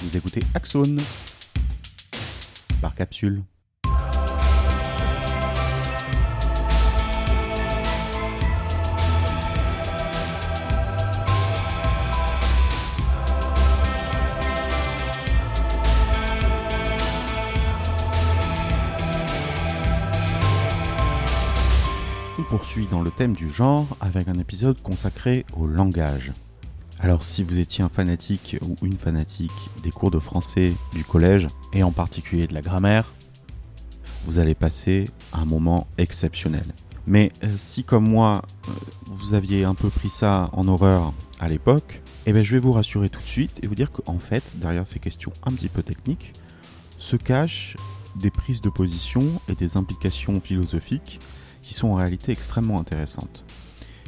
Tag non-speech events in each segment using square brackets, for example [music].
Vous écoutez Axone par capsule. On poursuit dans le thème du genre avec un épisode consacré au langage. Alors si vous étiez un fanatique ou une fanatique des cours de français du collège, et en particulier de la grammaire, vous allez passer un moment exceptionnel. Mais euh, si comme moi, euh, vous aviez un peu pris ça en horreur à l'époque, eh bien je vais vous rassurer tout de suite et vous dire qu'en fait, derrière ces questions un petit peu techniques, se cachent des prises de position et des implications philosophiques qui sont en réalité extrêmement intéressantes.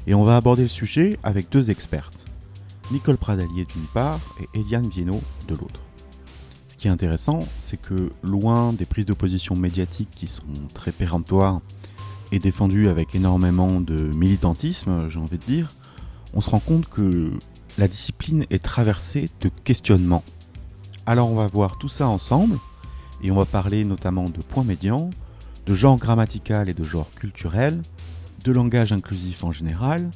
Et on va aborder le sujet avec deux expertes. Nicole Pradalier d'une part et Eliane Viennot de l'autre. Ce qui est intéressant, c'est que loin des prises de position médiatiques qui sont très péremptoires et défendues avec énormément de militantisme, j'ai envie de dire, on se rend compte que la discipline est traversée de questionnements. Alors on va voir tout ça ensemble et on va parler notamment de points médians, de genre grammatical et de genre culturel, de langage inclusif en général,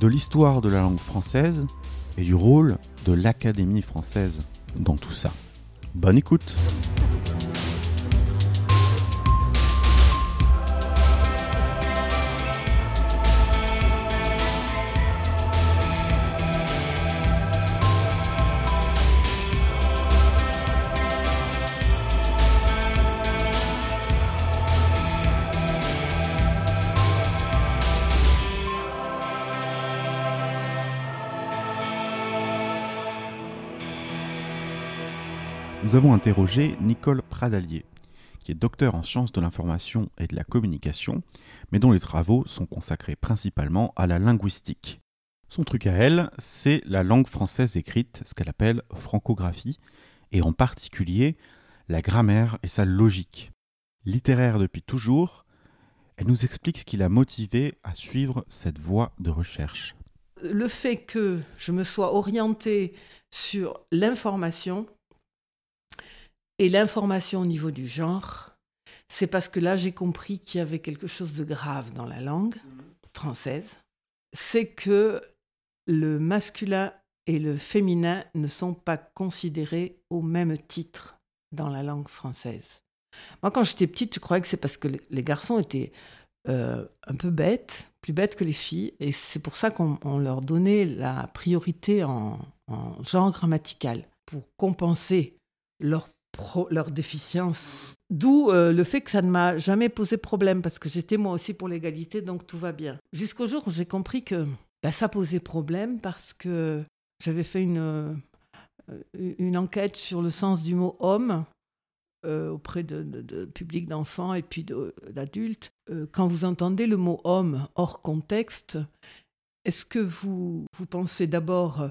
de l'histoire de la langue française et du rôle de l'Académie française dans tout ça. Bonne écoute nous avons interrogé Nicole Pradalier, qui est docteur en sciences de l'information et de la communication, mais dont les travaux sont consacrés principalement à la linguistique. Son truc à elle, c'est la langue française écrite, ce qu'elle appelle francographie, et en particulier la grammaire et sa logique. Littéraire depuis toujours, elle nous explique ce qui l'a motivée à suivre cette voie de recherche. Le fait que je me sois orientée sur l'information et l'information au niveau du genre, c'est parce que là j'ai compris qu'il y avait quelque chose de grave dans la langue française. C'est que le masculin et le féminin ne sont pas considérés au même titre dans la langue française. Moi, quand j'étais petite, je croyais que c'est parce que les garçons étaient euh, un peu bêtes, plus bêtes que les filles, et c'est pour ça qu'on leur donnait la priorité en, en genre grammatical, pour compenser leur leur déficience. D'où euh, le fait que ça ne m'a jamais posé problème, parce que j'étais moi aussi pour l'égalité, donc tout va bien. Jusqu'au jour où j'ai compris que bah, ça posait problème, parce que j'avais fait une, euh, une enquête sur le sens du mot homme euh, auprès de, de, public d'enfants et puis d'adultes. quand vous entendez le mot homme hors contexte, est-ce que vous, vous pensez d'abord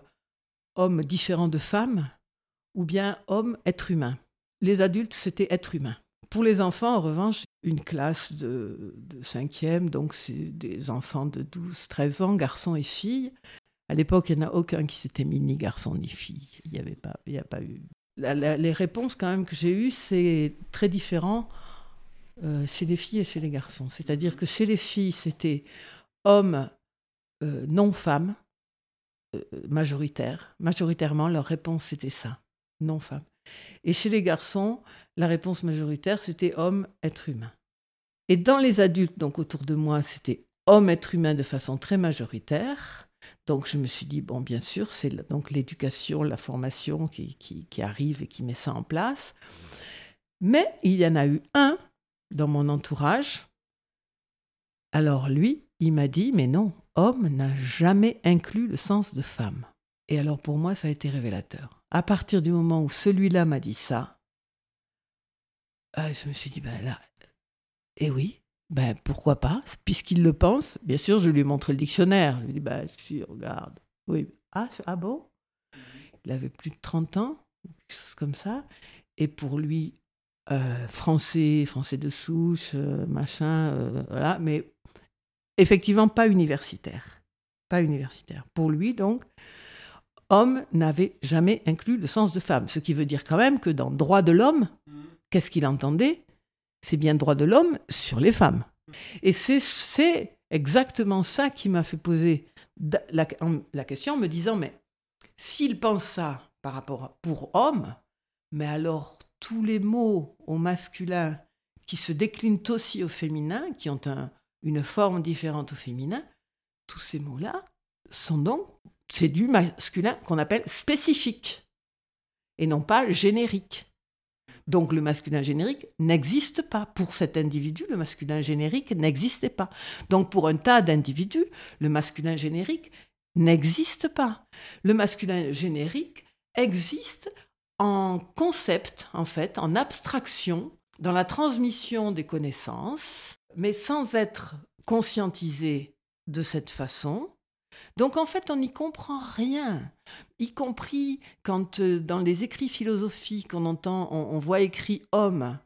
homme différent de femme ou bien homme être humain? Les adultes, c'était être humain. Pour les enfants, en revanche, une classe de, cinquième, donc c'est des enfants de 12, 13 ans, garçons et filles. À l'époque, il n'y en a aucun qui s'était mis ni garçon ni fille. Il n'y avait pas, il a pas eu. les réponses quand même que j'ai eues, c'est très différent euh, chez les filles et chez les garçons. C'est-à-dire que chez les filles, c'était homme, euh, non femme, euh, majoritaire. Majoritairement, leur réponse c'était ça, non femme. Et chez les garçons, la réponse majoritaire, c'était homme, être humain. Et dans les adultes, donc autour de moi, c'était homme, être humain de façon très majoritaire. Donc je me suis dit, bon, bien sûr, c'est donc l'éducation, la formation qui, qui, arrive et qui met ça en place. Mais il y en a eu un dans mon entourage. Alors lui, il m'a dit, mais non, homme n'a jamais inclus le sens de femme. Et alors pour moi, ça a été révélateur à partir du moment où celui-là m'a dit ça, euh, je me suis dit, ben là, eh oui, ben pourquoi pas, puisqu'il le pense. Bien sûr, je lui ai montré le dictionnaire. Je lui ai dit, ben si, regarde. Oui, ah, ah bon? Il avait plus de 30 ans, quelque chose comme ça. Et pour lui, euh, français, français de souche, euh, machin, voilà, mais effectivement pas universitaire. Pas universitaire. Pour lui, donc, homme n'avait jamais inclus le sens de femme. Ce qui veut dire quand même que dans droit de l'homme, qu'est-ce qu'il entendait? C'est bien droit de l'homme sur les femmes. Et c'est exactement ça qui m'a fait poser la, question en me disant, mais s'il pense ça par rapport pour homme, mais alors tous les mots au masculin qui se déclinent aussi au féminin, qui ont une forme différente au féminin, tous ces mots-là sont donc, c'est du masculin qu'on appelle spécifique et non pas générique. Donc le masculin générique n'existe pas. Pour cet individu, le masculin générique n'existait pas. Donc pour un tas d'individus, le masculin générique n'existe pas. Le masculin générique existe en concept, en fait, en abstraction, dans la transmission des connaissances, mais sans être conscientisé de cette façon. Donc en fait, on n'y comprend rien, y compris quand euh, dans les écrits philosophiques, on entend, on, voit écrit homme.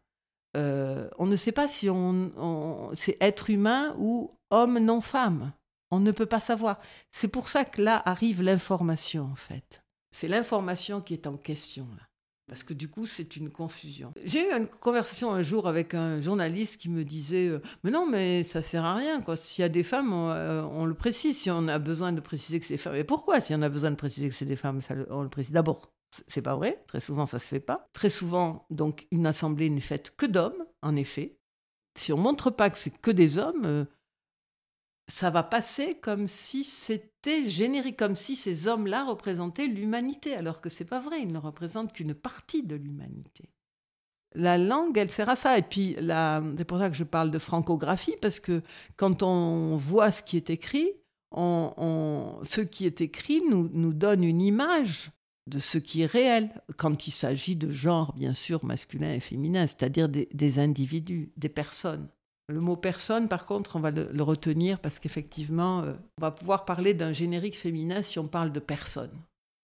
Euh, on ne sait pas si on, c'est être humain ou homme non femme. On ne peut pas savoir. C'est pour ça que là arrive l'information en fait. C'est l'information qui est en question là parce que du coup, c'est une confusion. J'ai eu une conversation un jour avec un journaliste qui me disait euh, Mais non, mais ça sert à rien. S'il y a des femmes, euh, on, le précise. Si on a besoin de préciser que c'est femmes. Et pourquoi Si on a besoin de préciser que c'est des femmes, on le précise? D'abord, c'est pas vrai. Très souvent, ça se fait pas. Très souvent, donc, une assemblée n'est faite que d'hommes, en effet. Si on montre pas que c'est que des hommes, euh, ça va passer comme si c'était générique, comme si ces hommes-là représentaient l'humanité, alors que c'est pas vrai, ils ne représentent qu'une partie de l'humanité. La langue, elle sert à ça. Et puis, c'est pour ça que je parle de francographie, parce que quand on voit ce qui est écrit, ce qui est écrit nous, nous donne une image de ce qui est réel, quand il s'agit de genre, bien sûr, masculin et féminin, c'est-à-dire des individus, des personnes. Le mot personne, par contre, on va le, retenir parce qu'effectivement, euh, on va pouvoir parler d'un générique féminin si on parle de personne.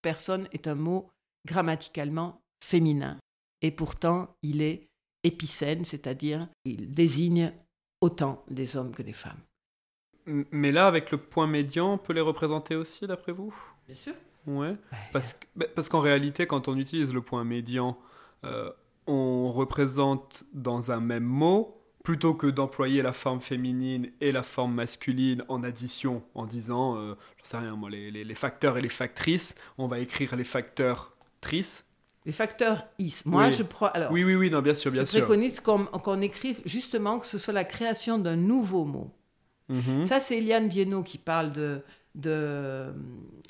Personne est un mot grammaticalement féminin. Et pourtant, il est épicène, c'est-à-dire il désigne autant des hommes que des femmes. Mais là, avec le point médian, on peut les représenter aussi, d'après vous? Bien sûr. Ouais. Parce, bah, parce qu'en réalité, quand on utilise le point médian, euh, on représente dans un même mot plutôt que d'employer la forme féminine et la forme masculine en addition, en disant, euh, sais rien moi, les, facteurs et les factrices, on va écrire les facteurs trices. Les facteurs is. Moi, je prends. Alors, oui, oui, oui, non, bien sûr, bien sûr. Je préconise qu'on écrive justement que ce soit la création d'un nouveau mot. Mhm. Ça, c'est Eliane Viennot qui parle de, de,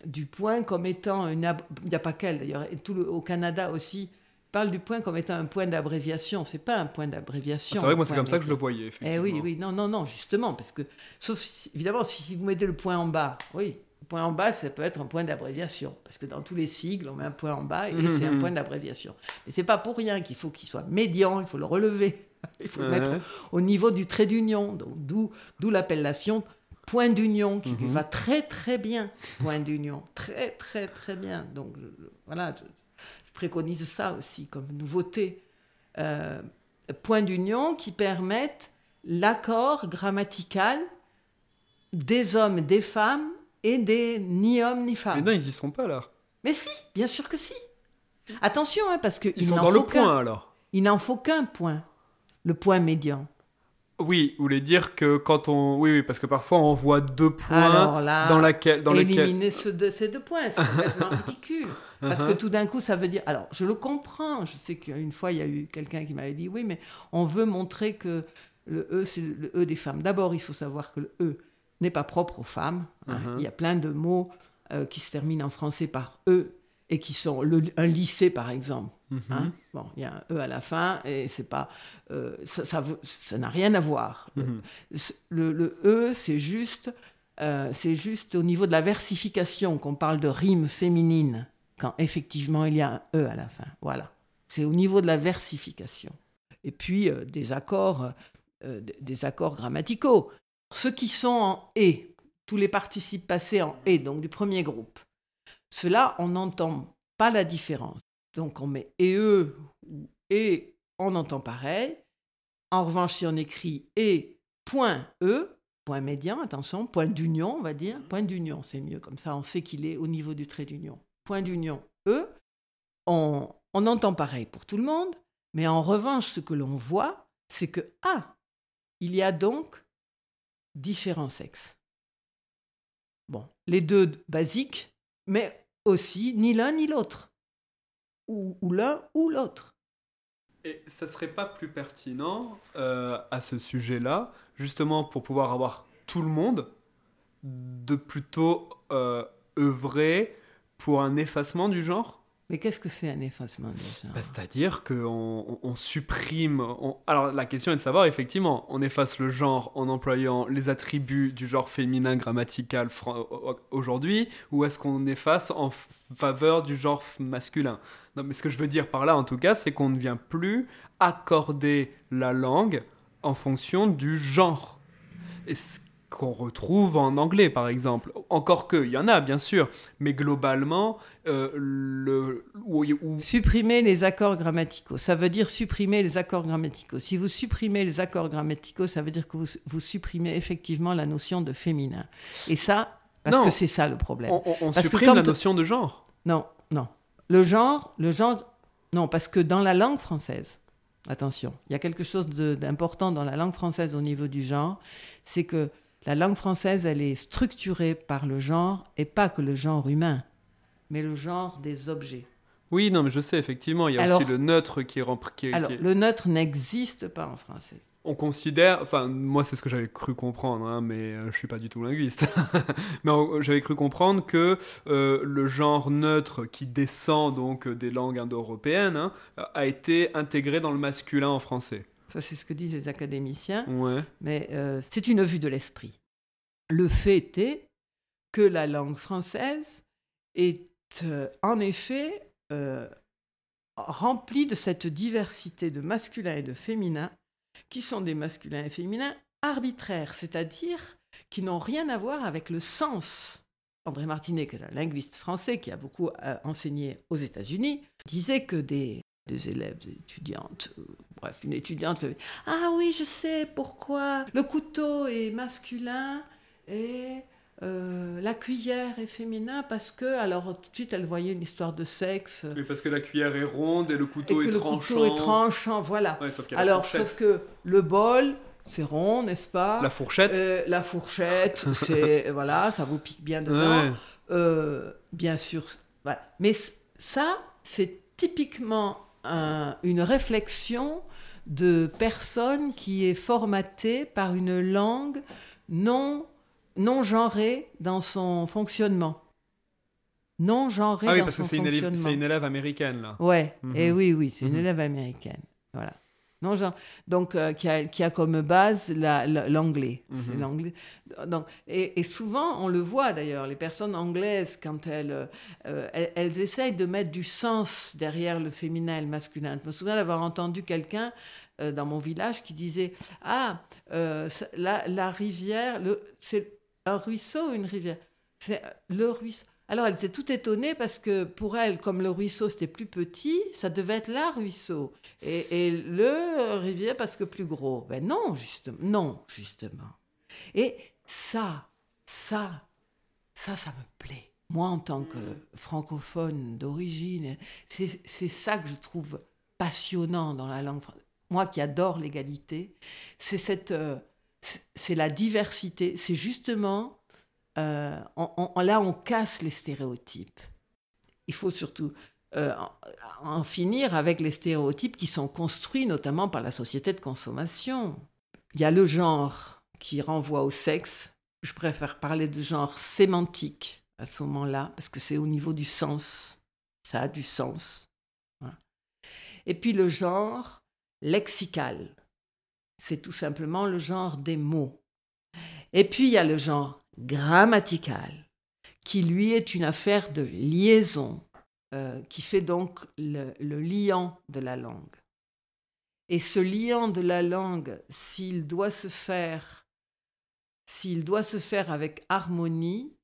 du point comme étant une. Il n'y a pas qu'elle d'ailleurs, tout au Canada aussi, parle du point comme étant un point d'abréviation. C'est pas un point d'abréviation. c'est vrai, moi c'est comme ça que je le voyais. Effectivement. Eh oui, oui, non, non, non, justement, parce que, sauf évidemment, si, vous mettez le point en bas, oui, le point en bas, ça peut être un point d'abréviation, parce que dans tous les sigles, on met un point en bas et c'est un point d'abréviation. Mais c'est pas pour rien qu'il faut qu'il soit médian, il faut le relever, [laughs] il faut le mettre au niveau du trait d'union, donc d'où, d'où l'appellation point d'union qui lui va très très bien, point d'union, très très très bien. Donc voilà, préconise ça aussi comme nouveauté. Euh, point d'union qui permettent l'accord grammatical des hommes, des femmes et des ni hommes ni femmes. Mais non, ils y sont pas là. Mais si, bien sûr que si. Attention, hein, parce que ils sont dans le point alors. Il n'en faut qu'un point, le point médian. Oui, vous voulez dire que quand on. Oui, oui, parce que parfois on voit deux points dans laquelle. Dans éliminer ces deux points, c'est complètement ridicule. [laughs] Parce que uh-huh. tout d'un coup, ça veut dire. Alors, je le comprends. Je sais qu'une fois, il y a eu quelqu'un qui m'avait dit oui, mais on veut montrer que le E, c'est le E des femmes. D'abord, il faut savoir que le E n'est pas propre aux femmes. Hein. Uh-huh. Il y a plein de mots euh, qui se terminent en français par E et qui sont un lycée, par exemple. Mhm. Hein. bon, il y a un E à la fin et c'est pas, euh, ça, ça, n'a rien à voir. Mhm. le, E, c'est juste, euh, c'est juste au niveau de la versification qu'on parle de rime féminine quand effectivement il y a un E à la fin. Voilà, c'est au niveau de la versification. Et puis euh, des accords, des accords grammaticaux. Ceux qui sont en et, tous les participes passés en et, donc du premier groupe. Cela, on n'entend pas la différence. Donc on met et eux ou et, on entend pareil. En revanche, si on écrit et point e, point médian, attention, point d'union, on va dire, point d'union, c'est mieux, comme ça on sait qu'il est au niveau du trait d'union. point d'union E, on, on entend pareil pour tout le monde, mais en revanche, ce que l'on voit, c'est que, ah, il y a donc différents sexes. Bon, les deux basiques, mais aussi ni l'un ni l'autre. Ou, l'un ou l'autre. Et ça serait pas plus pertinent euh, à ce sujet-là, justement pour pouvoir avoir tout le monde, de plutôt euh, œuvrer pour un effacement du genre? Mais qu'est-ce que c'est un effacement Bah, C'est-à-dire qu'on on, on supprime. Alors la question est de savoir, effectivement, on efface le genre en employant les attributs du genre féminin grammatical aujourd'hui, ou est-ce qu'on efface en faveur du genre masculin? Non, mais ce que je veux dire par là, en tout cas, c'est qu'on ne vient plus accorder la langue en fonction du genre. Et ce qu'on retrouve en anglais, par exemple. Encore que, il y en a, bien sûr, mais globalement, euh, le, où- où- Supprimer les accords grammaticaux, ça veut dire supprimer les accords grammaticaux. Si vous supprimez les accords grammaticaux, ça veut dire que vous, vous supprimez effectivement la notion de féminin. Et ça, parce Non. que c'est ça le problème. On, Parce supprime la notion de genre. Non, non. Le genre, le genre, non, parce que dans la langue française, attention, il y a quelque chose d'important dans la langue française au niveau du genre, c'est que la langue française, elle est structurée par le genre, et pas que le genre humain, mais le genre des objets. Oui, non, mais je sais, effectivement, il y a Alors- aussi le neutre qui est qui Alors, qui est- le neutre n'existe pas en français. On considère, enfin, moi c'est ce que j'avais cru comprendre, hein, mais euh, je suis pas du tout linguiste. [laughs] mais j'avais cru comprendre que euh, le genre neutre qui descend donc des langues indo-européennes hein, a été intégré dans le masculin en français. Ça, c'est ce que disent les académiciens. Ouais. mais euh, c'est une vue de l'esprit. Le fait est que la langue française est euh, en effet euh, remplie de cette diversité de masculin et de féminin, qui sont des masculins et féminins arbitraires, c'est-à-dire qui n'ont rien à voir avec le sens. André Martinet, qui est un linguiste français qui a beaucoup enseigné aux États-Unis, disait que des, des élèves, des étudiantes, euh, bref, une étudiante lui ah oui, je sais pourquoi. Le couteau est masculin et euh, la cuillère est féminin parce que, alors tout de suite, elle voyait une histoire de sexe. Oui, parce que la cuillère est ronde et le et couteau que est le tranchant. couteau est tranchant, voilà. Ouais, sauf qu'il y a Alors, la fourchette. sauf que le bol, c'est rond, n'est-ce pas? La fourchette? Euh, la fourchette, [laughs] c'est voilà, ça vous pique bien dedans. Ouais. Euh, bien sûr, voilà. Mais ça, c'est typiquement un- une réflexion de personne qui est formatée par une langue non, non genrée dans son fonctionnement. Non genrée Ah oui, dans parce que son c'est une, élève- fonctionnement. c'est une élève américaine, là. Ouais, Mhm. et oui, oui, c'est une Mhm. élève américaine. Voilà. Non, genre, donc, euh, qui, a, qui a comme base la- la- l'anglais. Mhm. l'anglais. Donc, et, et souvent, on le voit d'ailleurs, les personnes anglaises, quand elles, euh, elles, elles essayent de mettre du sens derrière le féminin et le masculin. Je me souviens d'avoir entendu quelqu'un euh, dans mon village qui disait Ah, la, la rivière, c'est un ruisseau ou une rivière C'est le ruisseau. Alors elle était toute étonnée parce que pour elle, comme le ruisseau c'était plus petit, ça devait être la ruisseau. Et, le rivière parce que plus gros. Ben non, justement. Non, justement. Et ça, ça, ça, ça me plaît. Moi, en tant que francophone d'origine, c'est ça que je trouve passionnant dans la langue française. Moi qui adore l'égalité, c'est cette, euh, c'est la diversité. C'est justement, euh, on- on- là, on casse les stéréotypes. Il faut surtout euh, en, finir avec les stéréotypes qui sont construits notamment par la société de consommation. Il y a le genre qui renvoie au sexe. Je préfère parler de genre sémantique à ce moment-là, parce que c'est au niveau du sens. Ça a du sens. Et puis le genre lexical. C'est tout simplement le genre des mots. Et puis il y a le genre grammatical, qui lui est une affaire de liaison, euh, qui fait donc le, le liant de la langue. Et ce liant de la langue, s'il doit se faire, s'il doit se faire avec harmonie,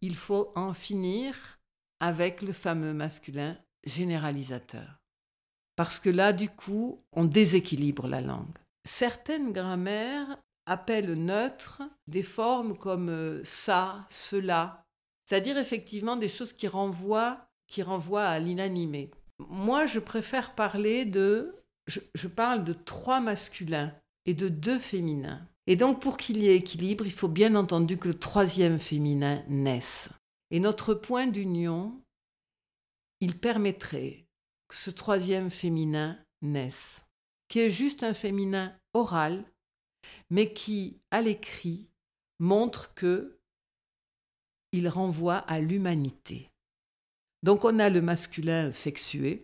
il faut en finir avec le fameux masculin généralisateur. Parce que là, du coup, on déséquilibre la langue. Certaines grammaires appellent neutre des formes comme euh, ça, cela, C'est-à-dire effectivement des choses qui renvoient, qui renvoient à l'inanimé. Moi, je préfère parler de... Je, je parle de trois masculins et de deux féminins. Et donc, pour qu'il y ait équilibre, il faut bien entendu que le troisième féminin naisse. Et notre point d'union, il permettrait que ce troisième féminin naisse, qui est juste un féminin oral, mais qui, à l'écrit, montre que il renvoie à l'humanité. Donc on a le masculin sexué,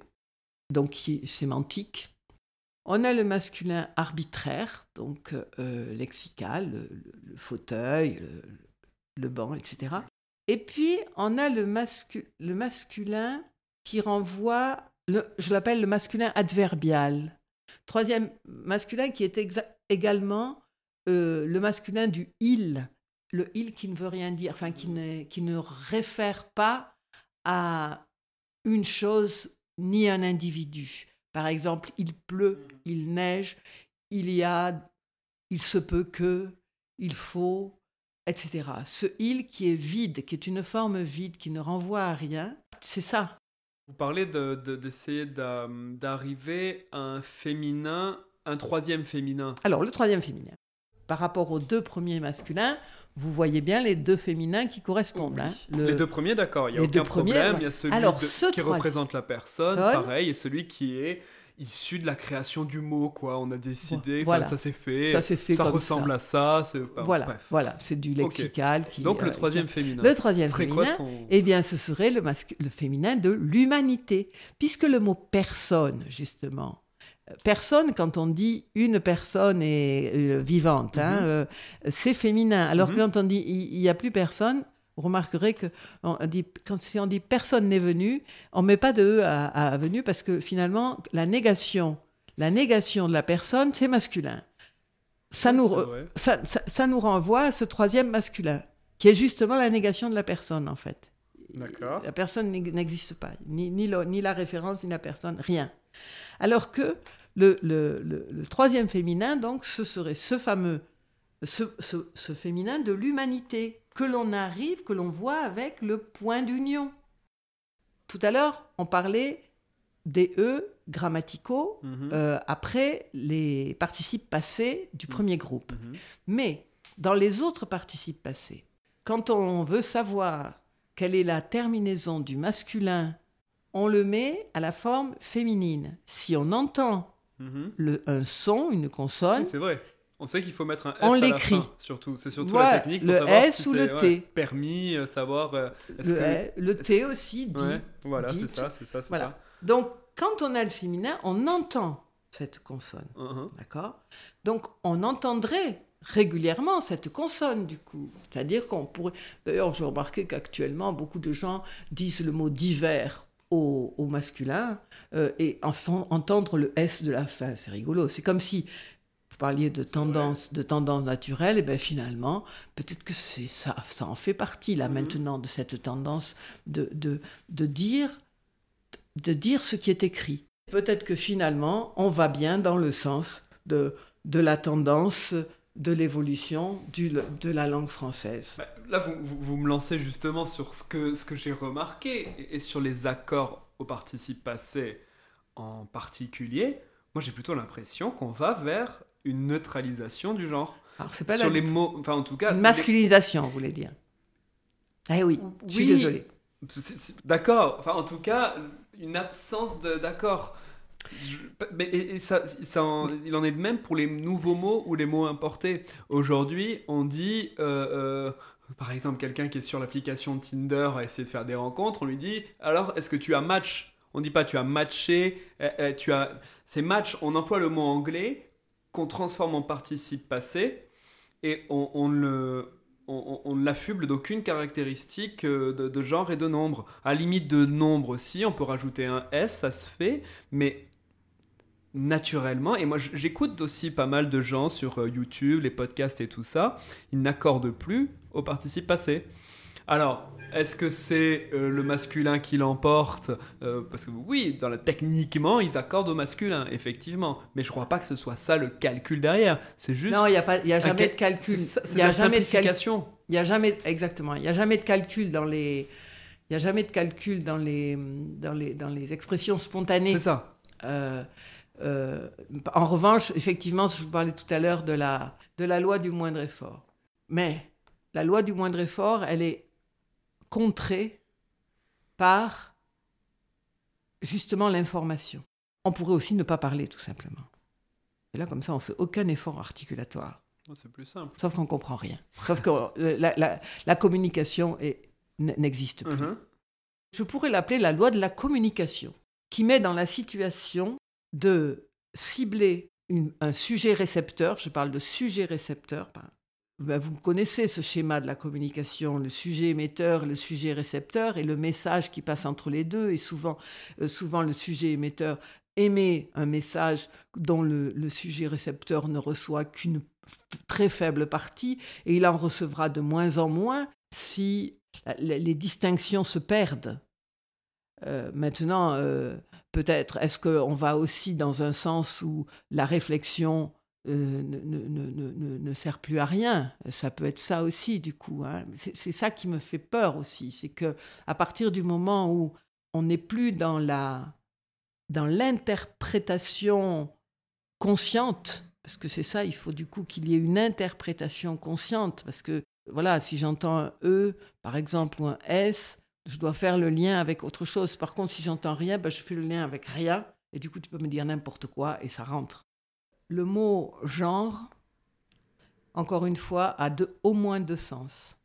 donc qui est sémantique. On a le masculin arbitraire, donc euh, lexical, le, fauteuil, le, banc, etc. Et puis on a le, masculin qui renvoie, je l'appelle le masculin adverbial. Troisième masculin qui est également euh, le masculin du il, le il qui ne veut rien dire, enfin qui ne, qui ne réfère pas à une chose ni un individu. Par exemple, il pleut, il neige, il y a, il se peut que, il faut, etc. Ce il qui est vide, qui est une forme vide, qui ne renvoie à rien, c'est ça. Vous parlez d'essayer de, d'arriver à un féminin, un troisième féminin. Alors, le troisième féminin. Par rapport aux deux premiers masculins, vous voyez bien les deux féminins qui correspondent. Hein. Les deux premiers, d'accord, il n'y a aucun problème. Il y a celui qui représente la personne, pareil, et celui qui est issu de la création du mot, quoi. On a décidé, voilà. ça s'est fait, ça, fait ça ressemble à ça. voilà, voilà, c'est du lexical. Qui, Donc le euh, troisième féminin. Le troisième féminin, eh bien, ce serait le, le féminin de l'humanité, puisque le mot personne, justement, personne, quand on dit une personne est euh, vivante, hein, mhm. euh, c'est féminin. Alors mhm. quand on dit il n'y a plus personne, vous remarquerez que on dit, quand si on dit personne n'est venu, on ne met pas de E à, venu parce que finalement, la négation, la négation de la personne, c'est masculin. Ça, nous, ça, nous renvoie à ce troisième masculin, qui est justement la négation de la personne, en fait. La personne n'existe pas, ni, ni, ni, la référence, ni la personne, rien. Alors que le, le, le, troisième féminin, donc, ce serait ce fameux, ce, ce féminin de l'humanité, que l'on arrive, que l'on voit avec le point d'union. Tout à l'heure, on parlait des E grammaticaux mhm. euh, après les participes passés du mhm. premier groupe. Mhm. Mais dans les autres participes passés, quand on veut savoir quelle est la terminaison du masculin, on le met à la forme féminine. Si on entend le, un son, une consonne, c'est vrai. On sait qu'il faut mettre un S on à la fin, surtout. C'est surtout la technique pour le savoir S si ou le T. permis, euh, savoir. Euh, le, le T aussi dit. voilà, c'est ça, c'est ça, voilà. ça. Donc, quand on a le féminin, on entend cette consonne. Uh-huh. D'accord? Donc, on entendrait régulièrement cette consonne, du coup. C'est-à-dire qu'on pourrait. D'ailleurs, j'ai remarqué qu'actuellement, beaucoup de gens disent le mot divers au, masculin euh, et enfin entendre le S de la fin. C'est rigolo. C'est comme si vous parliez de tendance, de tendance naturelle, et bien finalement, peut-être que c'est ça, ça en fait partie là mhm. maintenant de cette tendance de, de, de, dire, de dire ce qui est écrit. Peut-être que finalement, on va bien dans le sens de, de la tendance de l'évolution de la langue française. Bah, là, vous, vous, me lancez justement sur ce que, ce que j'ai remarqué et, et sur les accords au participe passé en particulier. Moi, j'ai plutôt l'impression qu'on va vers une neutralisation du genre. Alors, c'est pas sur les mots, enfin en tout cas. Une masculinisation, vous voulez dire. Eh oui, je suis désolé. D'accord, enfin en tout cas, une absence d'accord. Il en est de même pour les nouveaux mots ou les mots importés. Aujourd'hui, on dit, euh, euh, par exemple, quelqu'un qui est sur l'application Tinder a essayé de faire des rencontres, on lui dit alors, est-ce que tu as match? On dit pas tu as matché, eh, tu as. C'est match, on emploie le mot anglais qu'on transforme en participe passé et on, on le on, l'affuble d'aucune caractéristique euh, de, genre et de nombre. À limite de nombre aussi, on peut rajouter un S, ça se fait, mais naturellement, et moi j'écoute aussi pas mal de gens sur euh, YouTube, les podcasts et tout ça, ils n'accordent plus au participe passé. Alors, est-ce que c'est euh, le masculin qui l'emporte? Euh, Parce que oui, dans la, techniquement, ils accordent au masculin, effectivement. Mais je crois pas que ce soit ça le calcul derrière. C'est juste. Non, il n'y a, pas, y a jamais de calcul. Il n'y a jamais de calcul. Il a jamais, exactement, il n'y a jamais de calcul dans les, il y a jamais de calcul dans les, dans les, dans les expressions spontanées. C'est ça. Euh, euh, en revanche, effectivement, je vous parlais tout à l'heure de la, de la loi du moindre effort. Mais la loi du moindre effort, elle est contrée par justement l'information. On pourrait aussi ne pas parler, tout simplement. Et là, comme ça, on fait aucun effort articulatoire. C'est plus simple. Sauf qu'on comprend rien. Sauf que euh, la, la, la communication n'existe plus. Mhm. Je pourrais l'appeler la loi de la communication, qui met dans la situation de cibler un sujet récepteur. Je parle de sujet récepteur. Ben, vous connaissez ce schéma de la communication, le sujet émetteur, le sujet récepteur et le message qui passe entre les deux. Et souvent, euh, le sujet émetteur émet un message dont le, sujet récepteur ne reçoit qu'une très faible partie et il en recevra de moins en moins si les distinctions se perdent. Euh, maintenant, euh, peut-être, est-ce qu'on va aussi dans un sens où la réflexion euh, ne, ne- ne- ne- sert plus à rien? Ça peut être ça aussi, du coup. hein. C'est c'est ça qui me fait peur aussi. C'est que à partir du moment où on n'est plus dans la dans l'interprétation consciente, parce que c'est ça, il faut du coup qu'il y ait une interprétation consciente, parce que voilà, si j'entends un E, par exemple, ou un S, je dois faire le lien avec autre chose. Par contre, si j'entends rien, ben, je fais le lien avec rien, et du coup, tu peux me dire n'importe quoi, et ça rentre. Le mot genre, encore une fois, a deux- au moins deux sens.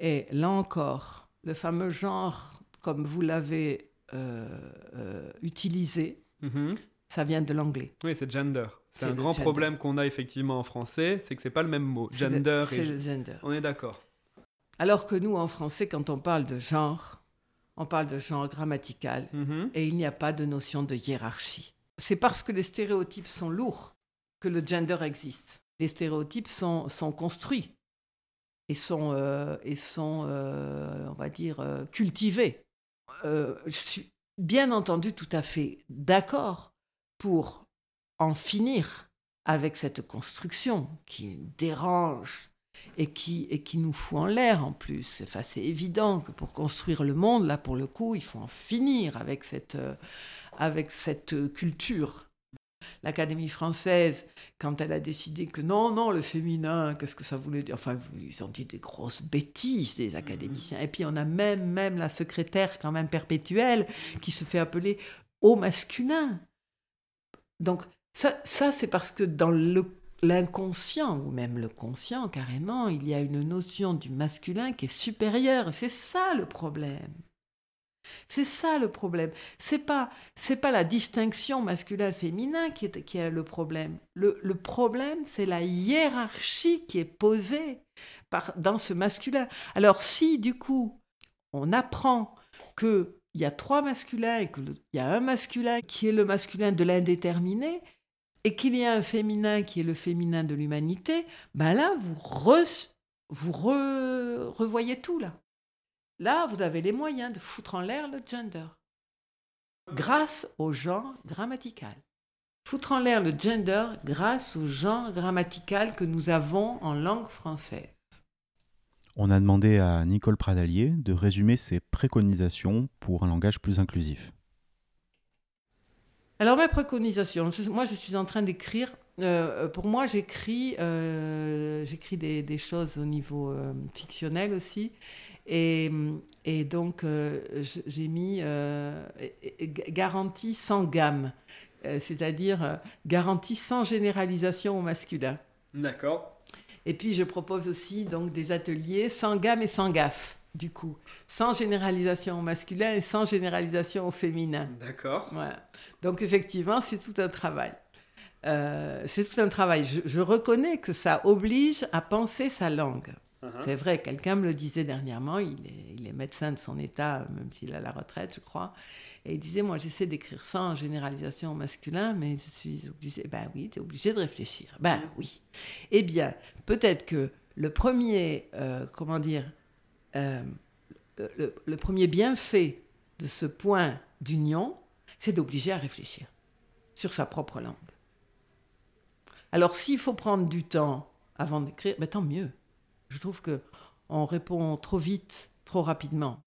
Et là encore, le fameux genre, comme vous l'avez euh, euh, utilisé, Mhm. ça vient de l'anglais. Oui, c'est gender. C'est un le grand gender. problème qu'on a effectivement en français, c'est que c'est pas le même mot. Le- Gender C'est et... le gender. On est d'accord. Alors que nous, en français, quand on parle de genre, on parle de genre grammatical Mhm. et il n'y a pas de notion de hiérarchie. C'est parce que les stéréotypes sont lourds que le gender existe. Les stéréotypes sont, sont construits et sont, euh, et sont euh, on va dire, euh, cultivés. Je suis bien entendu tout à fait d'accord pour en finir avec cette construction qui dérange et qui, et qui nous fout en l'air en plus. Enfin, c'est évident que pour construire le monde, là, pour le coup, il faut en finir avec cette, euh, avec cette euh, culture. L'Académie française, quand elle a décidé que non, non, le féminin, qu'est-ce que ça voulait dire? Enfin, ils ont dit des grosses bêtises, des académiciens. Et puis, on a même, même la secrétaire, quand même perpétuelle, qui se fait appeler au masculin. Donc, ça, ça c'est parce que dans le l'inconscient, ou même le conscient carrément, il y a une notion du masculin qui est supérieure. C'est ça le problème. C'est ça le problème. C'est pas c'est pas la distinction masculin-féminin qui est, qui est le problème. Le, le problème, c'est la hiérarchie qui est posée par, dans ce masculin. Alors si du coup on apprend que il y a trois masculins et qu'il y a un masculin qui est le masculin de l'indéterminé, et qu'il y a un féminin qui est le féminin de l'humanité, ben là, vous, re- vous re- revoyez tout, là. Là, vous avez les moyens de foutre en l'air le gender. Grâce au genre grammatical. Foutre en l'air le gender grâce au genre grammatical que nous avons en langue française. On a demandé à Nicole Pradalier de résumer ses préconisations pour un langage plus inclusif. Alors, mes préconisations, je- moi je suis en train d'écrire, euh, pour moi j'écris euh, j'écris des, des choses au niveau euh, fictionnel aussi, et, et donc j'ai mis garantie sans gamme, c'est-à-dire garantie sans généralisation au masculin. D'accord. Et puis je propose aussi donc des ateliers sans gamme et sans gaffe, du coup, sans généralisation au masculin et sans généralisation au féminin. D'accord. Voilà. Donc effectivement, c'est tout un travail. Euh, c'est tout un travail. Je, je reconnais que ça oblige à penser sa langue. Uh-huh. C'est vrai, quelqu'un me le disait dernièrement, il est, il est médecin de son état, même s'il a la retraite, je crois, et il disait, moi j'essaie d'écrire sans généralisation au masculin, mais je suis obligé, ben oui, tu es obligé de réfléchir. Ben oui. Eh bien, peut-être que le premier, euh, comment dire, euh, le- premier bienfait de ce point d'union, c'est d'obliger à réfléchir sur sa propre langue. Alors s'il faut prendre du temps avant d'écrire, ben, tant mieux. Je trouve que on répond trop vite, trop rapidement.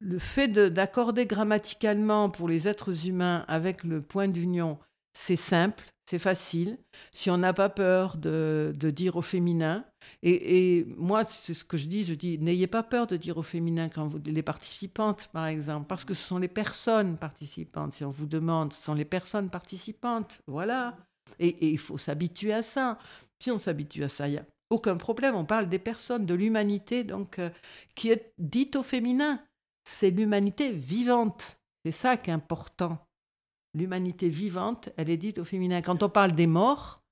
Le fait d'accorder grammaticalement pour les êtres humains avec le point d'union, c'est simple, c'est facile. Si on n'a pas peur de, dire au féminin, et, moi, c'est ce que je dis, je dis, n'ayez pas peur de dire au féminin quand vous, les participantes, par exemple, parce que ce sont les personnes participantes. Si on vous demande, ce sont les personnes participantes, voilà. Et, il faut s'habituer à ça. Si on s'habitue à ça, il n'y a aucun problème. On parle des personnes, de l'humanité, donc, euh, qui est dite au féminin. C'est l'humanité vivante. C'est ça qui est important. L'humanité vivante, elle est dite au féminin. Quand on parle des morts,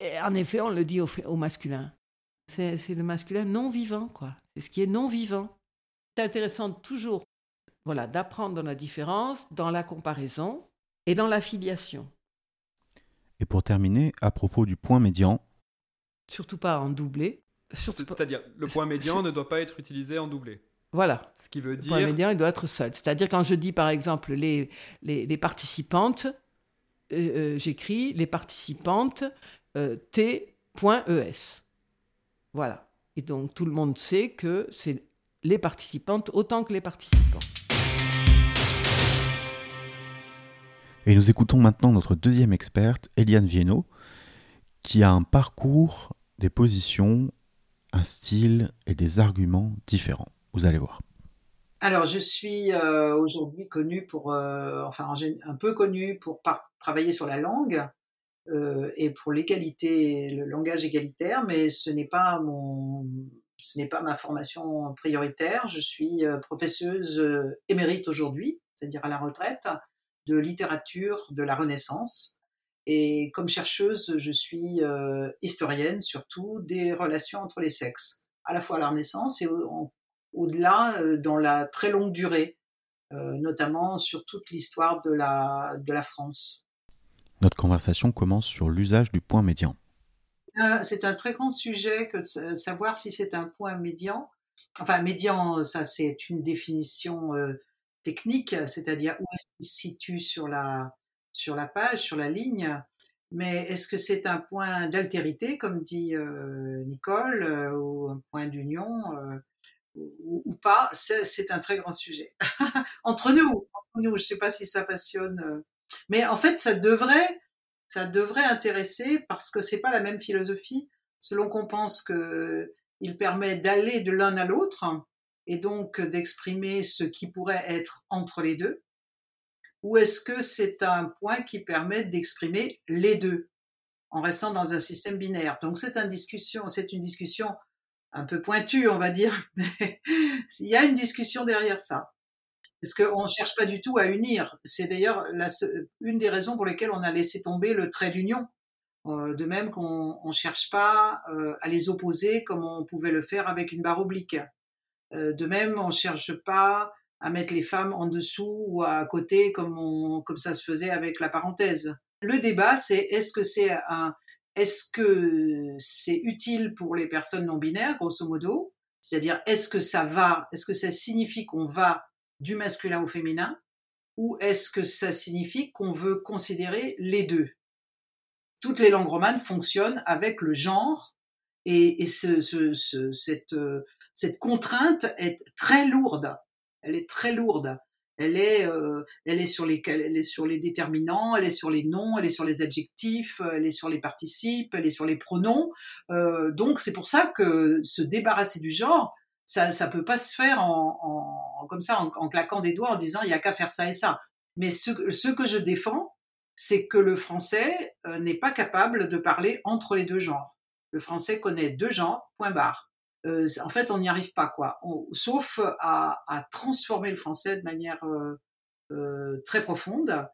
eh, en effet, on le dit au, masculin. C'est le masculin non vivant, quoi. C'est ce qui est non vivant. C'est intéressant toujours voilà, d'apprendre dans la différence, dans la comparaison et dans l'affiliation. Et pour terminer, à propos du point médian. Surtout pas en doublé. C'est-à-dire, le point médian [laughs] ne doit pas être utilisé en doublé. Voilà. Ce qui veut dire. Le point médian, il doit être seul. C'est-à-dire, quand je dis par exemple les, les, participantes, euh, euh, j'écris les participantes euh, T.ES. Voilà. Et donc, tout le monde sait que c'est les participantes autant que les participants. Et nous écoutons maintenant notre deuxième experte, Eliane Viennot, qui a un parcours, des positions, un style et des arguments différents. Vous allez voir. Alors, je suis euh, aujourd'hui connue pour, euh, enfin, un peu connue pour travailler sur la langue euh, et pour l'égalité, le langage égalitaire, mais ce n'est pas mon, ce n'est pas ma formation prioritaire. Je suis professeuse émérite aujourd'hui, c'est-à-dire à la retraite, de littérature de la Renaissance. Et comme chercheuse, je suis historienne surtout des relations entre les sexes, à la fois à la Renaissance et en au-delà euh, dans la très longue durée, euh, notamment sur toute l'histoire de la, de la France. Notre conversation commence sur l'usage du point médian. Euh, c'est un très grand sujet que de savoir si c'est un point médian. Enfin, médian, ça c'est une définition technique, c'est-à-dire où est-ce qu'il se situe sur la, sur la page, sur la ligne. Mais est-ce que c'est un point d'altérité, comme dit Nicole, ou un point d'union ou, pas, c'est un très grand sujet. [laughs] entre nous, entre nous, je sais pas si ça passionne. Euh. Mais en fait, ça devrait, ça devrait intéresser parce que c'est pas la même philosophie. Selon qu'on pense que il permet d'aller de l'un à l'autre et donc d'exprimer ce qui pourrait être entre les deux, ou est-ce que c'est un point qui permet d'exprimer les deux en restant dans un système binaire? Donc c'est une discussion, c'est une discussion un peu pointu, on va dire, [laughs] il y a une discussion derrière ça. Parce qu'on ne cherche pas du tout à unir. C'est d'ailleurs une des raisons pour lesquelles on a laissé tomber le trait d'union. Euh, de même qu'on ne cherche pas euh, à les opposer comme on pouvait le faire avec une barre oblique. Euh, de même, on ne cherche pas à mettre les femmes en dessous ou à côté comme, comme ça se faisait avec la parenthèse. Le débat, c'est est-ce que c'est un, est-ce que c'est utile pour les personnes non binaires, grosso modo? C'est-à-dire, est-ce que ça va, est-ce que ça signifie qu'on va du masculin au féminin? Ou est-ce que ça signifie qu'on veut considérer les deux? Toutes les langues romanes fonctionnent avec le genre et, cette, cette contrainte est très lourde. Elle est très lourde. Elle est, euh, elle est sur les, elle est sur les déterminants, elle est sur les noms, elle est sur les adjectifs, elle est sur les participes, elle est sur les pronoms. Euh, donc c'est pour ça que se débarrasser du genre, ça, ça peut pas se faire en, comme ça, en, claquant des doigts, en disant il y a qu'à faire ça et ça. Mais ce, que je défends, c'est que le français euh, n'est pas capable de parler entre les deux genres. Le français connaît deux genres, point barre. Euh, en fait, on n'y arrive pas, quoi. sauf à, transformer le français de manière euh, euh, très profonde.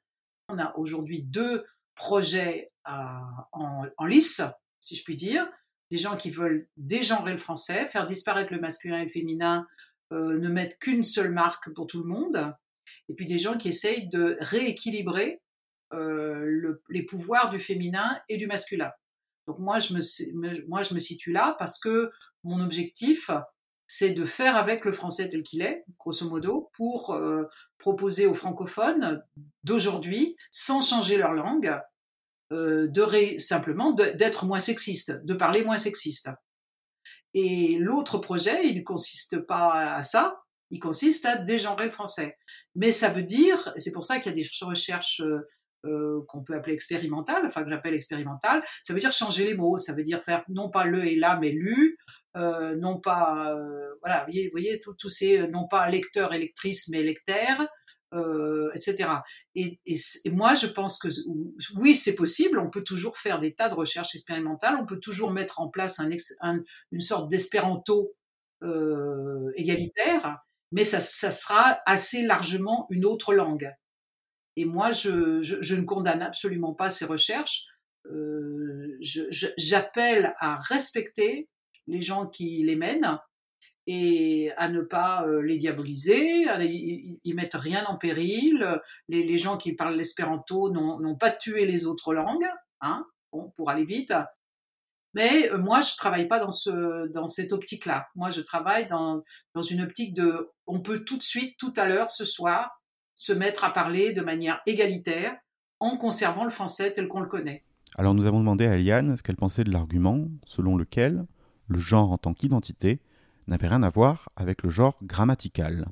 On a aujourd'hui deux projets en, en, lice, si je puis dire. Des gens qui veulent dégenrer le français, faire disparaître le masculin et le féminin, ne mettre qu'une seule marque pour tout le monde. Et puis des gens qui essayent de rééquilibrer les pouvoirs du féminin et du masculin. Donc moi je, me, situe là parce que mon objectif, c'est de faire avec le français tel qu'il est, grosso modo, pour euh, proposer aux francophones d'aujourd'hui, sans changer leur langue, euh, de simplement d'être moins sexiste, de parler moins sexiste. Et l'autre projet, il ne consiste pas à ça, il consiste à dégenrer le français. Mais ça veut dire, et c'est pour ça qu'il y a des recherches euh, euh, qu'on peut appeler expérimentales, enfin que j'appelle expérimentales, ça veut dire changer les mots, ça veut dire faire non pas le et la, mais lu, euh, non pas, euh, voilà, vous voyez, tous ces, non pas lecteur et lectrice, mais lecteur, euh, etc. Et, et, moi, je pense que oui, c'est possible. On peut toujours faire des tas de recherches expérimentales. On peut toujours mettre en place un, un, une sorte d'espéranto euh, égalitaire mais ça, ça, sera assez largement une autre langue. Et moi, je, ne condamne absolument pas ces recherches. Euh, J'appelle à respecter les gens qui les mènent et à ne pas euh, les diaboliser, ils, mettent rien en péril. Les, gens qui parlent l'espéranto n'ont pas tué les autres langues, hein, bon, pour aller vite. Mais euh, moi, je travaille pas dans ce dans cette optique-là. Moi, je travaille dans une optique de on peut tout de suite, tout à l'heure, ce soir, se mettre à parler de manière égalitaire en conservant le français tel qu'on le connaît. Alors nous avons demandé à Eliane ce qu'elle pensait de l'argument selon lequel le genre en tant qu'identité n'avait rien à voir avec le genre grammatical.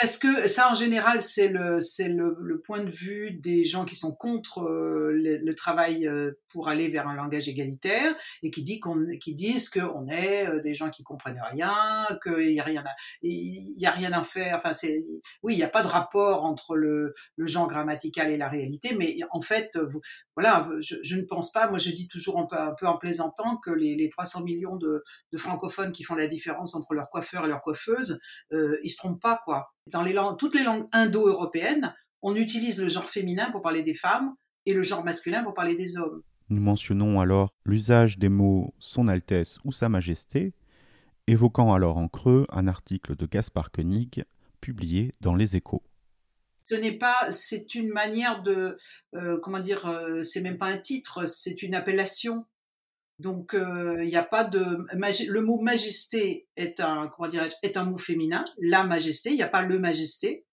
Parce que ça, en général, c'est le, c'est le, le, point de vue des gens qui sont contre euh, le, le, travail euh, pour aller vers un langage égalitaire et qui, dit qu'on, qui disent qu'on est euh, des gens qui comprennent rien, qu'il n'y a rien à, il y a rien à faire. Enfin, c'est, oui, il n'y a pas de rapport entre le, le genre grammatical et la réalité, mais en fait, vous, voilà, je, ne pense pas. Moi, je dis toujours un peu, en plaisantant que les, les 300 millions de, francophones qui font la différence entre leur coiffeur et leur coiffeuse, euh, ils se trompent pas, quoi. Dans toutes les langues indo-européennes, on utilise le genre féminin pour parler des femmes et le genre masculin pour parler des hommes. Nous mentionnons alors l'usage des mots Son Altesse ou Sa Majesté, évoquant alors en creux un article de Gaspard Koenig publié dans Les Échos. Ce n'est pas, c'est une manière de, euh, comment dire, euh, c'est même pas un titre, c'est une appellation. Donc il euh, n'y a pas de le mot majesté est un comment est un mot féminin, la majesté, il n'y a pas le majesté.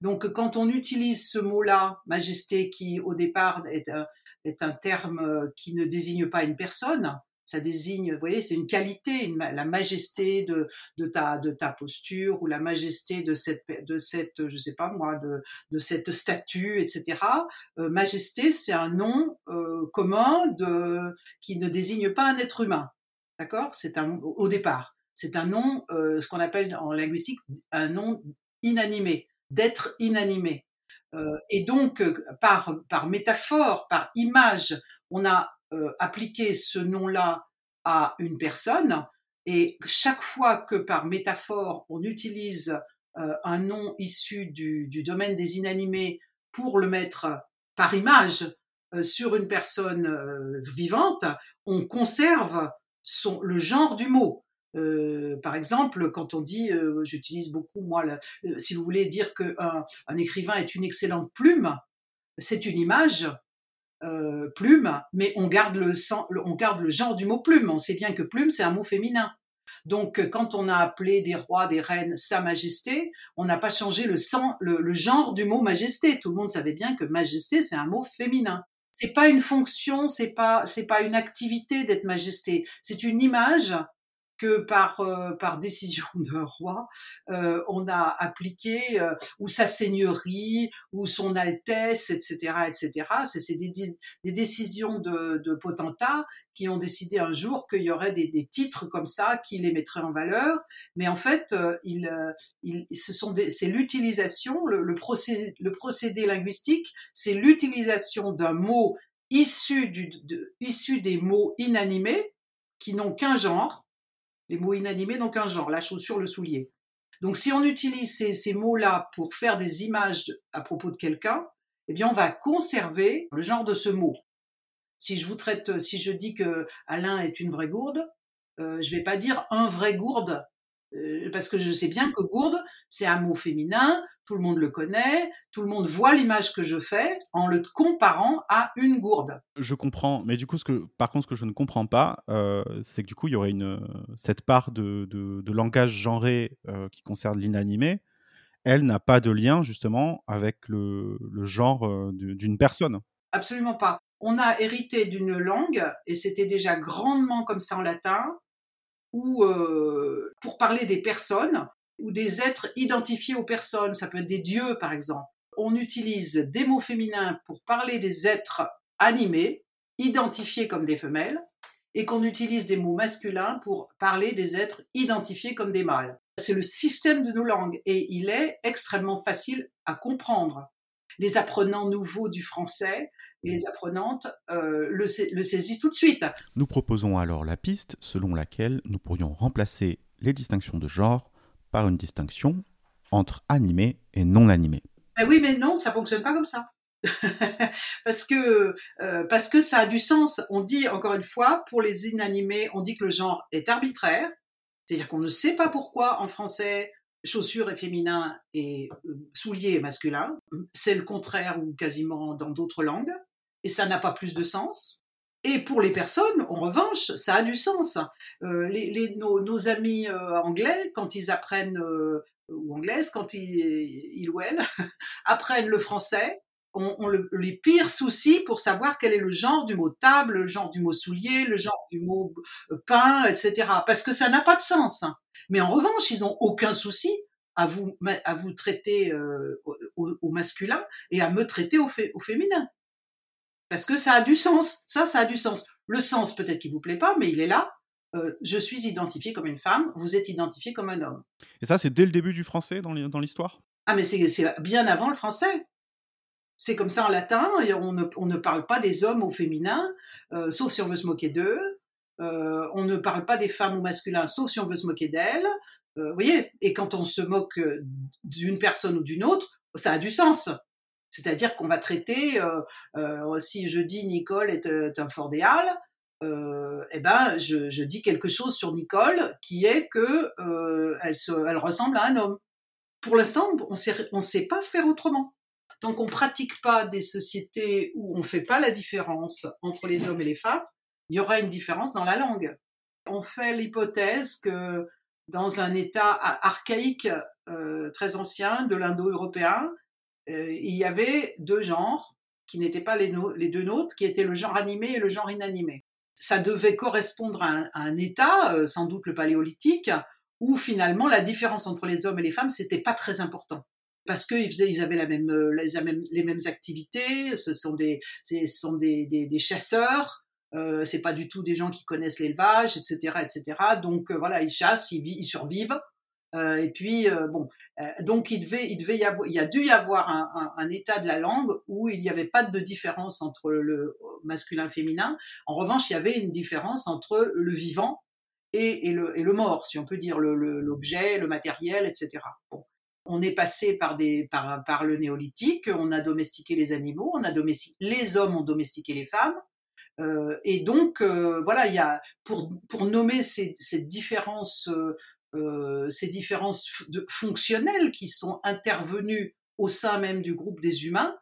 Donc quand on utilise ce mot-là, majesté, qui au départ est un, est un terme qui ne désigne pas une personne, ça désigne, vous voyez, c'est une qualité, la majesté de, ta, de ta posture ou la majesté de cette, de cette, je sais pas moi, de, cette statue, etc. Euh, majesté, c'est un nom euh, commun de, qui ne désigne pas un être humain, d'accord? C'est un au départ, c'est un nom, euh, ce qu'on appelle en linguistique un nom inanimé, d'être inanimé. Euh, et donc, par, par métaphore, par image, on a euh, appliquer ce nom-là à une personne et chaque fois que par métaphore on utilise euh, un nom issu du, du, domaine des inanimés pour le mettre par image euh, sur une personne euh, vivante, on conserve son, le genre du mot. Euh, par exemple, quand on dit, euh, j'utilise beaucoup moi, si vous voulez dire qu'un un écrivain est une excellente plume, c'est une image euh, plume, mais on garde le on garde le genre du mot plume. On sait bien que plume c'est un mot féminin. Donc quand on a appelé des rois, des reines Sa Majesté, on n'a pas changé le, le, le, genre du mot majesté. Tout le monde savait bien que majesté c'est un mot féminin. C'est pas une fonction, c'est pas c'est pas une activité d'être majesté. C'est une image que par euh, par [laughs] décision d'un roi, euh, on a appliqué euh, ou sa seigneurie ou son altesse, etc., etc. C'est des, des décisions de, de potentats qui ont décidé un jour qu'il y aurait des, des, titres comme ça qui les mettraient en valeur, mais en fait, euh, il, il, ce sont c'est l'utilisation, le, le, procédé, le procédé linguistique, c'est l'utilisation d'un mot issu du issu des mots inanimés qui n'ont qu'un genre les mots inanimés n'ont qu'un genre, la chaussure, le soulier. Donc si on utilise ces, mots-là pour faire des images à propos de quelqu'un, eh bien on va conserver le genre de ce mot. Si je vous traite, si je dis que Alain est une vraie gourde, euh, je vais pas dire un vrai gourde, euh, parce que je sais bien que gourde, c'est un mot féminin, tout le monde le connaît, tout le monde voit l'image que je fais en le comparant à une gourde. Je comprends, mais du coup, ce que, par contre, ce que je ne comprends pas, euh, c'est que du coup, il y aurait une, cette part de, de, de langage genré euh, qui concerne l'inanimé, elle n'a pas de lien justement avec le, le genre euh, d'une personne. Absolument pas. On a hérité d'une langue, et c'était déjà grandement comme ça en latin, où, pour parler des personnes ou des êtres identifiés aux personnes, ça peut être des dieux par exemple, on utilise des mots féminins pour parler des êtres animés, identifiés comme des femelles, et qu'on utilise des mots masculins pour parler des êtres identifiés comme des mâles. C'est le système de nos langues et il est extrêmement facile à comprendre. Les apprenants nouveaux du français les apprenantes euh, le, le saisissent tout de suite. Nous proposons alors la piste selon laquelle nous pourrions remplacer les distinctions de genre par une distinction entre animé et non animé. Ben oui, mais non, ça fonctionne pas comme ça. [laughs] parce que euh, parce que ça a du sens. On dit encore une fois pour les inanimés, on dit que le genre est arbitraire, c'est-à-dire qu'on ne sait pas pourquoi en français chaussures est féminin et euh, souliers est masculin. C'est le contraire ou quasiment dans d'autres langues et ça n'a pas plus de sens. Et pour les personnes, en revanche, ça a du sens. Euh, les, nos, amis anglais, quand ils apprennent ou anglaises, quand ils, ils ou elles [laughs] apprennent le français, ont, les pires soucis pour savoir quel est le genre du mot table, le genre du mot soulier, le genre du mot euh, pain, etc. Parce que ça n'a pas de sens. Mais en revanche, ils n'ont aucun souci à vous, à vous traiter euh, au, masculin et à me traiter au, au féminin. Parce que ça a du sens. Ça, ça a du sens. Le sens, peut-être qu'il vous plaît pas, mais il est là. Euh, je suis identifié comme une femme, vous êtes identifié comme un homme. Et ça, c'est dès le début du français dans l'histoire? Ah, mais c'est bien avant le français. C'est comme ça en latin, on, ne, parle pas des hommes au féminin, euh, sauf si on veut se moquer d'eux. Euh, on ne parle pas des femmes au masculin, sauf si on veut se moquer d'elles. vous voyez, et quand on se moque d'une personne ou d'une autre, ça a du sens. C'est-à-dire qu'on va traiter, si je dis Nicole est, un fordéal, euh, eh ben, je, dis quelque chose sur Nicole qui est que euh, elle ressemble à un homme. Pour l'instant, on ne sait pas faire autrement. Tant qu'on pratique pas des sociétés où on fait pas la différence entre les hommes et les femmes, il y aura une différence dans la langue. On fait l'hypothèse que dans un État archaïque euh, très ancien de l'indo-européen, euh, il y avait deux genres qui n'étaient pas les, deux nôtres, qui étaient le genre animé et le genre inanimé ça devait correspondre à un, état, euh, sans doute le paléolithique, où finalement la différence entre les hommes et les femmes, c'était pas très important. Parce qu'ils ils avaient la même, euh, les, mêmes, activités, ce sont des, chasseurs, euh, c'est pas du tout des gens qui connaissent l'élevage, etc., etc. Donc euh, voilà, ils chassent, ils, survivent. Euh, et puis bon, donc il devait, y avoir, il a dû y avoir un, état de la langue où il n'y avait pas de différence entre le masculin féminin. En revanche, il y avait une différence entre le vivant et, et, le, et le, mort, si on peut dire, l'objet, le, le, matériel, etc. On est passé par, des, par, par le néolithique, on a domestiqué les animaux, on a domestiqué, les hommes ont domestiqué les femmes, euh, et donc, euh, voilà, il y a pour, pour nommer ces, cette différence euh, euh, ces différences fonctionnelles qui sont intervenues au sein même du groupe des humains,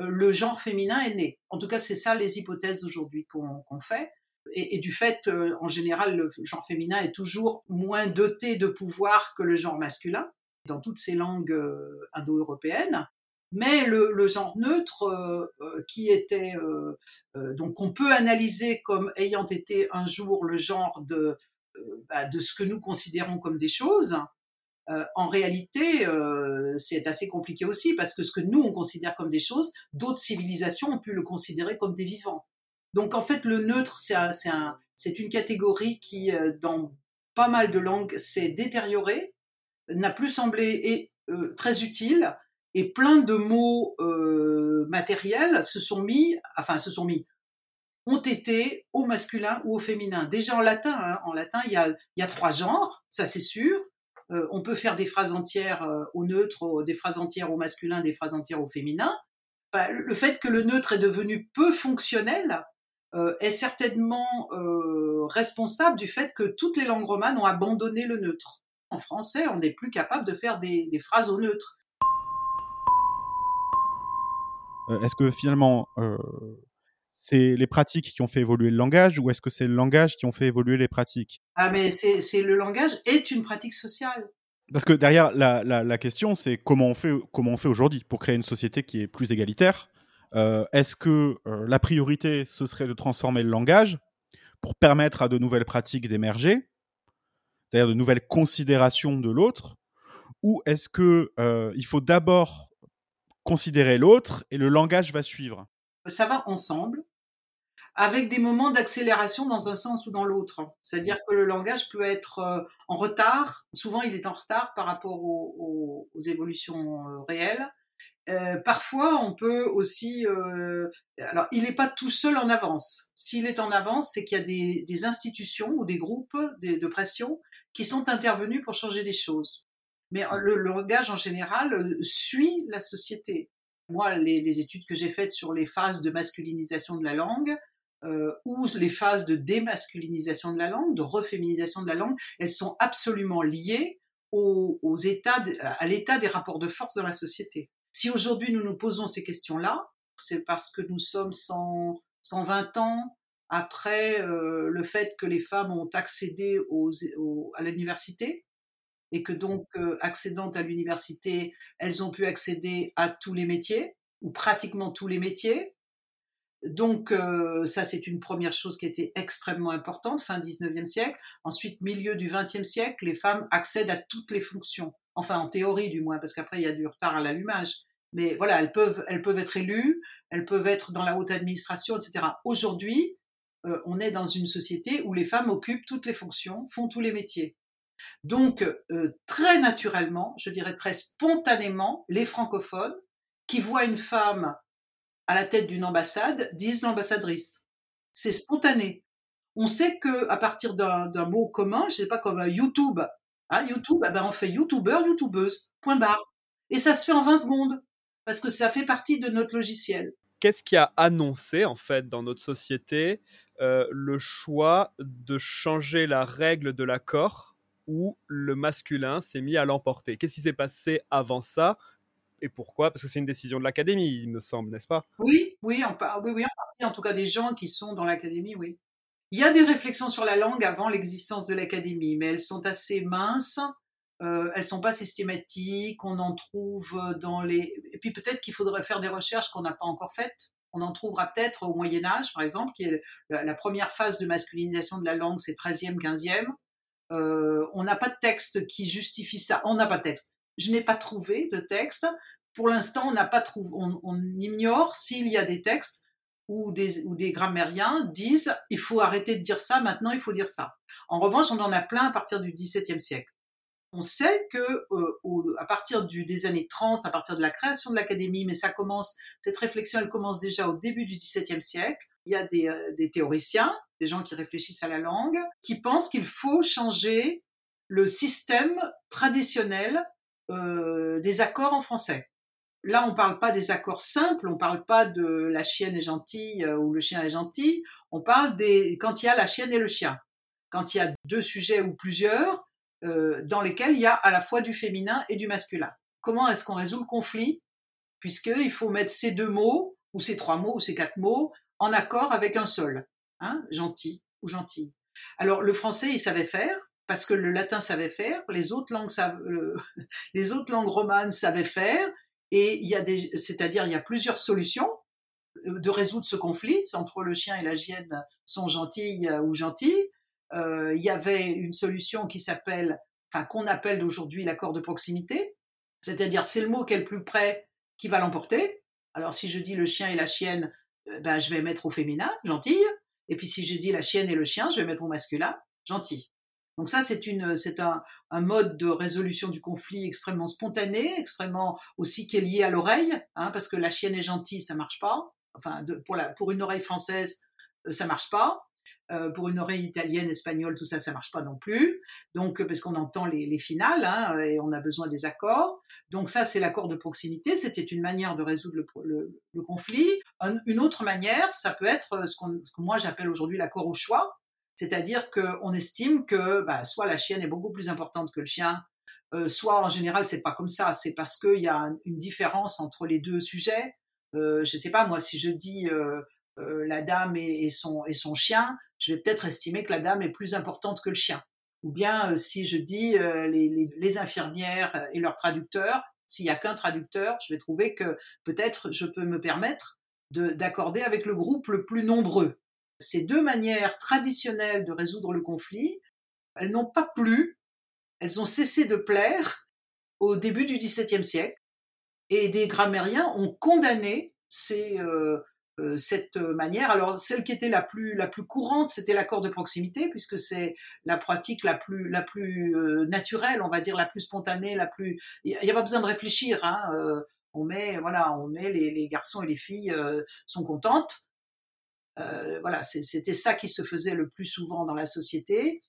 euh, le genre féminin est né. En tout cas, c'est ça les hypothèses aujourd'hui qu'on fait. Et, du fait, euh, en général, le genre féminin est toujours moins doté de pouvoir que le genre masculin dans toutes ces langues indo-européennes. Mais le, genre neutre, qui était donc on peut analyser comme ayant été un jour le genre de euh, bah, de ce que nous considérons comme des choses, euh, en réalité, euh, c'est assez compliqué aussi parce que ce que nous on considère comme des choses, d'autres civilisations ont pu le considérer comme des vivants. Donc en fait, le neutre, c'est un, un, une catégorie qui, dans pas mal de langues, s'est détériorée, n'a plus semblé et, très utile, et plein de mots matériels se sont mis, enfin se sont mis, ont été au masculin ou au féminin. Déjà en latin, hein, en latin, il y a, trois genres, ça c'est sûr. Euh, on peut faire des phrases entières euh, au neutre, des phrases entières au masculin, des phrases entières au féminin. le fait que le neutre est devenu peu fonctionnel euh, est certainement responsable du fait que toutes les langues romanes ont abandonné le neutre. En français, on n'est plus capable de faire des, des phrases au neutre. Est-ce que finalement, c'est les pratiques qui ont fait évoluer le langage ou est-ce que c'est le langage qui ont fait évoluer les pratiques? Ah mais c'est le langage est une pratique sociale. Parce que derrière la, la, question c'est comment on fait comment on fait aujourd'hui pour créer une société qui est plus égalitaire? Euh, est-ce que euh, la priorité ce serait de transformer le langage pour permettre à de nouvelles pratiques d'émerger? C'est-à-dire de nouvelles considérations de l'autre, ou est-ce que euh, il faut d'abord considérer l'autre et le langage va suivre? Ça va ensemble, avec des moments d'accélération dans un sens ou dans l'autre. C'est-à-dire que le langage peut être euh, en retard, souvent il est en retard par rapport aux, évolutions euh, réelles. parfois, on peut aussi. alors, il n'est pas tout seul en avance. S'il est en avance, c'est qu'il y a des, institutions ou des groupes de pression qui sont intervenus pour changer des choses. Mais euh, le, langage en général euh, suit la société. Moi, les, études que j'ai faites sur les phases de masculinisation de la langue, euh, ou les phases de démasculinisation de la langue, de reféminisation de la langue, elles sont absolument liées aux, états, à l'état des rapports de force dans la société. Si aujourd'hui nous nous posons ces questions-là, c'est parce que nous sommes 100, 120 ans après le fait que les femmes ont accédé à l'université, et que donc, euh, accédant à l'université, elles ont pu accéder à tous les métiers, ou pratiquement tous les métiers. Donc, euh, ça, c'est une première chose qui était extrêmement importante, fin 19e siècle. Ensuite, milieu du 20e siècle, les femmes accèdent à toutes les fonctions. Enfin, en théorie, du moins, parce qu'après, il y a du retard à l'allumage. Mais voilà, elles peuvent, elles peuvent être élues, elles peuvent être dans la haute administration, etc. Aujourd'hui, euh, on est dans une société où les femmes occupent toutes les fonctions, font tous les métiers. Donc, euh, très naturellement, je dirais très spontanément, les francophones qui voient une femme à la tête d'une ambassade disent l'ambassadrice. C'est spontané. On sait que à partir d'un mot commun, je sais pas comme YouTube, hein, YouTube, eh ben on fait YouTuber, YouTubeuse, point barre. Et ça se fait en 20 secondes parce que ça fait partie de notre logiciel. Qu'est-ce qui a annoncé en fait dans notre société euh, le choix de changer la règle de l'accord où le masculin s'est mis à l'emporter? Qu'est-ce qui s'est passé avant ça et pourquoi? Parce que c'est une décision de l'académie, il me semble, n'est-ce pas? Oui, oui, oui, oui, en en tout cas des gens qui sont dans l'académie, oui. Il y a des réflexions sur la langue avant l'existence de l'académie, mais elles sont assez minces, euh, elles sont pas systématiques, on en trouve dans les... Et puis peut-être qu'il faudrait faire des recherches qu'on n'a pas encore faites. On en trouvera peut-être au Moyen Âge, par exemple, qui est la première phase de masculinisation de la langue, c'est 13e, 15e. Euh, on n'a pas de texte qui justifie ça. On n'a pas de texte. Je n'ai pas trouvé de texte. Pour l'instant, on n'a pas trouvé. On, ignore s'il y a des textes où des, des grammairiens disent il faut arrêter de dire ça, maintenant il faut dire ça. En revanche, on en a plein à partir du XVIIe siècle. On sait que euh, à partir du, des années 30, à partir de la création de l'académie, mais ça commence, cette réflexion, elle commence déjà au début du XVIIe siècle. Il y a des, euh, des théoriciens des gens qui réfléchissent à la langue, qui pensent qu'il faut changer le système traditionnel euh, des accords en français. Là, on ne parle pas des accords simples, on ne parle pas de la chienne est gentille euh, ou le chien est gentil, on parle des quand il y a la chienne et le chien, quand il y a deux sujets ou plusieurs euh, dans lesquels il y a à la fois du féminin et du masculin. Comment est-ce qu'on résout le conflit? Puisqu'il faut mettre ces deux mots, ou ces trois mots, ou ces quatre mots, en accord avec un seul. Hein, gentil ou gentille. Alors le français, il savait faire parce que le latin savait faire, les autres langues, euh, [laughs] les autres langues romanes savaient faire, et il y a des, c'est-à-dire il y a plusieurs solutions euh, de résoudre ce conflit entre le chien et la gienne sont gentilles euh, ou gentils. Il y avait une solution qui s'appelle, enfin qu'on appelle aujourd'hui l'accord de proximité, c'est-à-dire c'est le mot qui est le plus près qui va l'emporter. Alors si je dis le chien et la chienne, ben je vais mettre au féminin, gentille. Et puis si je dis la chienne et le chien, je vais mettre au masculin, gentil. Donc ça, c'est une, c'est un, mode de résolution du conflit extrêmement spontané, extrêmement aussi qui est lié à l'oreille, hein, parce que la chienne est gentille, ça marche pas. Enfin, pour, la, pour une oreille française, euh, ça marche pas. Euh, pour une oreille italienne, espagnole, tout ça, ça marche pas non plus. Donc, parce qu'on entend les, finales hein, et on a besoin des accords. Donc ça, c'est l'accord de proximité. C'était une manière de résoudre le, conflit. une autre manière, ça peut être ce, que moi j'appelle aujourd'hui l'accord au choix. C'est-à-dire qu'on estime que bah, soit la chienne est beaucoup plus importante que le chien, euh, soit en général c'est pas comme ça. C'est parce qu'il y a une différence entre les deux sujets. Euh, je sais pas moi si je dis euh, euh, la dame et, son, et son chien, je vais peut-être estimer que la dame est plus importante que le chien. Ou bien euh, si je dis euh, les, infirmières et leurs traducteurs, s'il n'y a qu'un traducteur, je vais trouver que peut-être je peux me permettre d'accorder avec le groupe le plus nombreux. Ces deux manières traditionnelles de résoudre le conflit, elles n'ont pas plu elles ont cessé de plaire au début du XVIIe siècle. Et des grammairiens ont condamné ces, euh, euh, cette manière. Alors, celle qui était la plus, la plus courante, c'était l'accord de proximité, puisque c'est la pratique la plus, la plus euh, naturelle, on va dire, la plus spontanée, la plus. Il n'y a pas besoin de réfléchir. Hein, on met, voilà, on met les, garçons et les filles sont contentes. voilà, c'était ça qui se faisait le plus souvent dans la société.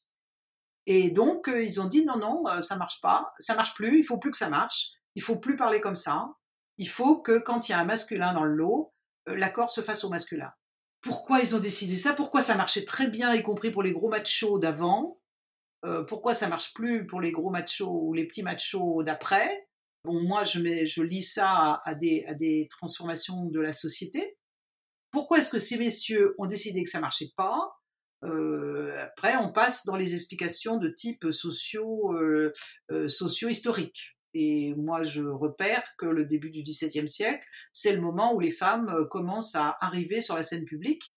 Et donc, ils ont dit non, non, ça marche pas, ça marche plus, il faut plus que ça marche. Il faut plus parler comme ça. Il faut que quand il y a un masculin dans le lot, euh, l'accord se fasse au masculin. Pourquoi ils ont décidé ça? Pourquoi ça marchait très bien, y compris pour les gros machos d'avant? Euh, Pourquoi ça marche plus pour les gros machos ou les petits machos d'après? Bon, moi, je, mets, je lis ça à, des, à des transformations de la société. Pourquoi est-ce que ces messieurs ont décidé que ça marchait pas? Euh, après, on passe dans les explications de type socio, euh, socio-historique. Et moi, je repère que le début du XVIIe siècle, c'est le moment où les femmes euh, commencent à arriver sur la scène publique.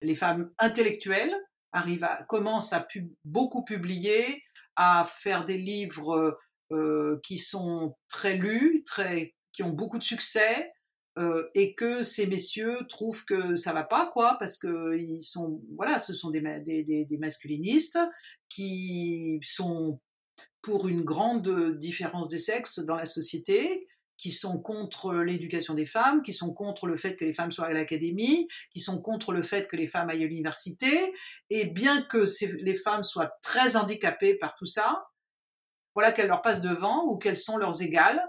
Les femmes intellectuelles arrivent à, commencent à beaucoup publier, à faire des livres euh, qui sont très lus, très, qui ont beaucoup de succès, euh, et que ces messieurs trouvent que ça va pas, quoi, parce que ils sont, voilà, ce sont des, des, des masculinistes qui sont pour une grande différence des sexes dans la société, qui sont contre l'éducation des femmes, qui sont contre le fait que les femmes soient à l'académie, qui sont contre le fait que les femmes aillent à l'université, et bien que les femmes soient très handicapées par tout ça, voilà qu'elles leur passent devant ou qu'elles sont leurs égales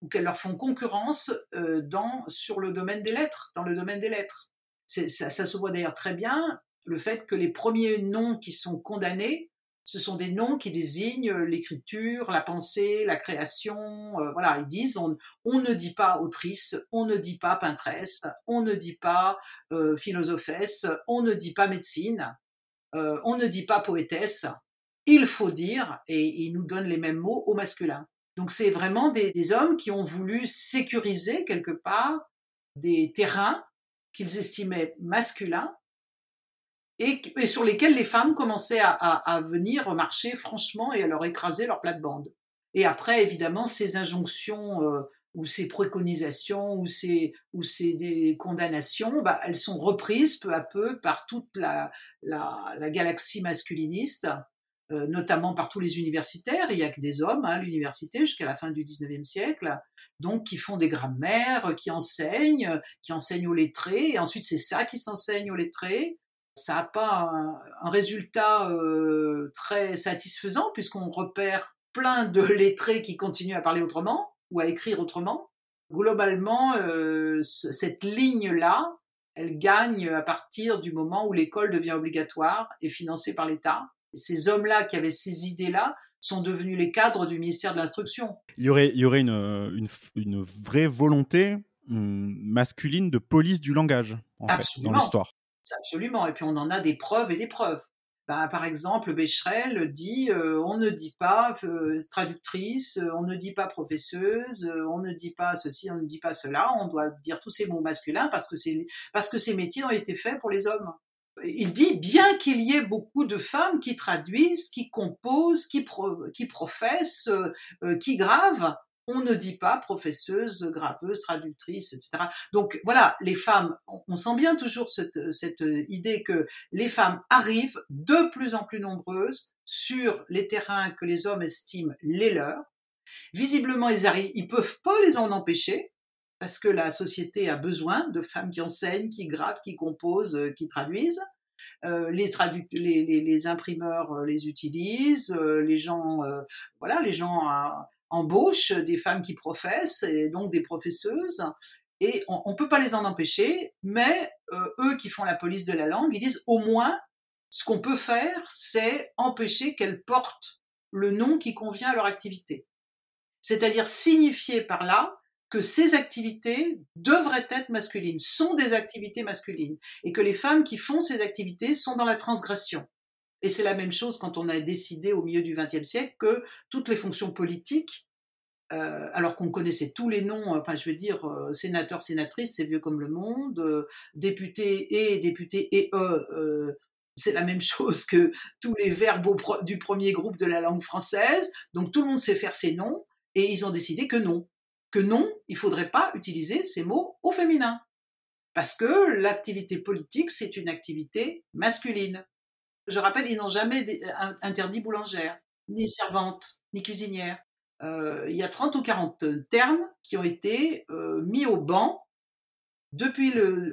ou qu'elles leur font concurrence euh, dans sur le domaine des lettres, dans le domaine des lettres. Ça, ça se voit d'ailleurs très bien le fait que les premiers noms qui sont condamnés ce sont des noms qui désignent euh, l'écriture, la pensée, la création. Euh, voilà, ils disent on, ne dit pas autrice, on ne dit pas peintresse, on ne dit pas euh, philosophesse, on ne dit pas médecine, on ne dit pas poétesse. Il faut dire, et ils nous donnent les mêmes mots au masculin. Donc c'est vraiment des hommes qui ont voulu sécuriser quelque part des terrains qu'ils estimaient masculins et, sur lesquels les femmes commençaient à, venir marcher franchement et à leur écraser leur plate-bande. Et après, évidemment, ces injonctions euh, ou ces préconisations ou ces, ou ces des condamnations, bah, elles sont reprises peu à peu par toute la, la, galaxie masculiniste, euh, notamment par tous les universitaires. Il n'y a que des hommes à l'université jusqu'à la fin du 19e siècle, donc qui font des grammaires, qui enseignent, qui enseignent aux lettrés, et ensuite c'est ça qui s'enseigne aux lettrés ça n'a pas un, résultat euh, très satisfaisant puisqu'on repère plein de [laughs] lettrés qui continuent à parler autrement ou à écrire autrement. Globalement, euh, cette ligne-là, elle gagne à partir du moment où l'école devient obligatoire et financée par l'État. Ces hommes-là qui avaient ces idées-là sont devenus les cadres du ministère de l'Instruction. Il y aurait, il y aurait une, une, vraie volonté hum, masculine de police du langage en fait, dans l'histoire. Absolument. Et puis on en a des preuves et des preuves. Ben, par exemple, Becherel dit euh, on ne dit pas euh, traductrice, euh, on ne dit pas professeuse, on ne dit pas ceci, on ne dit pas cela, on doit dire tous ces mots masculins parce que parce que ces métiers ont été faits pour les hommes. Il dit bien qu'il y ait beaucoup de femmes qui traduisent, qui composent, qui, qui professent, qui gravent, on ne dit pas professeuse, graveuse, traductrice, etc. Donc voilà, les femmes, on sent bien toujours cette, idée que les femmes arrivent de plus en plus nombreuses sur les terrains que les hommes estiment les leurs. Visiblement, ils arrivent, ils peuvent pas les en empêcher parce que la société a besoin de femmes qui enseignent, qui gravent, qui composent, euh, qui traduisent. Euh, les, les, imprimeurs euh, les utilisent, les gens, voilà, les gens embauche des femmes qui professent et donc des professeuses. Et on ne peut pas les en empêcher, mais euh, eux qui font la police de la langue, ils disent au moins ce qu'on peut faire, c'est empêcher qu'elles portent le nom qui convient à leur activité. C'est-à-dire signifier par là que ces activités devraient être masculines, sont des activités masculines, et que les femmes qui font ces activités sont dans la transgression. Et c'est la même chose quand on a décidé au milieu du XXe siècle que toutes les fonctions politiques, euh, alors qu'on connaissait tous les noms, enfin je veux dire, euh, sénateur, sénatrice, c'est vieux comme le monde, euh, député et député et eux, c'est la même [laughs] chose que tous les verbes du premier groupe de la langue française. Donc tout le monde sait faire ses noms et ils ont décidé que non, que non, il faudrait pas utiliser ces mots au féminin. Parce que l'activité politique, c'est une activité masculine. Je rappelle, ils n'ont jamais interdit boulangère, ni servante, ni cuisinière. Euh, il y a 30 ou 40 termes qui ont été euh, mis au banc depuis le,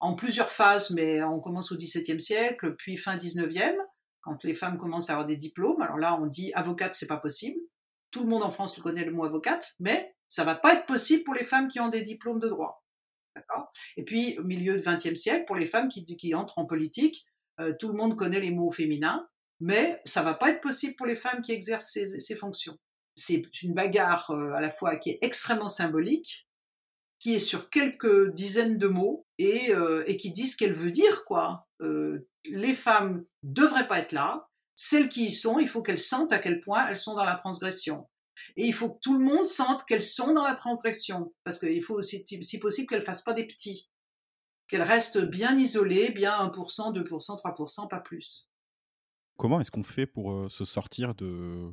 en, plusieurs phases, mais on commence au XVIIe siècle, puis fin XIXe, quand les femmes commencent à avoir des diplômes. Alors là, on dit avocate, c'est pas possible. Tout le monde en France le connaît le mot avocate, mais ça va pas être possible pour les femmes qui ont des diplômes de droit. Et puis, au milieu du XXe siècle, pour les femmes qui, qui entrent en politique, euh, tout le monde connaît les mots féminins, mais ça va pas être possible pour les femmes qui exercent ces, fonctions. C'est une bagarre euh, à la fois qui est extrêmement symbolique, qui est sur quelques dizaines de mots et, euh, et qui dit ce qu'elle veut dire, quoi. les femmes devraient pas être là. Celles qui y sont, il faut qu'elles sentent à quel point elles sont dans la transgression. Et il faut que tout le monde sente qu'elles sont dans la transgression, parce qu'il faut aussi, si possible, qu'elles fassent pas des petits, qu'elles restent bien isolées, bien 1%, 2%, 3%, pas plus. Comment est-ce qu'on fait pour euh, se sortir de,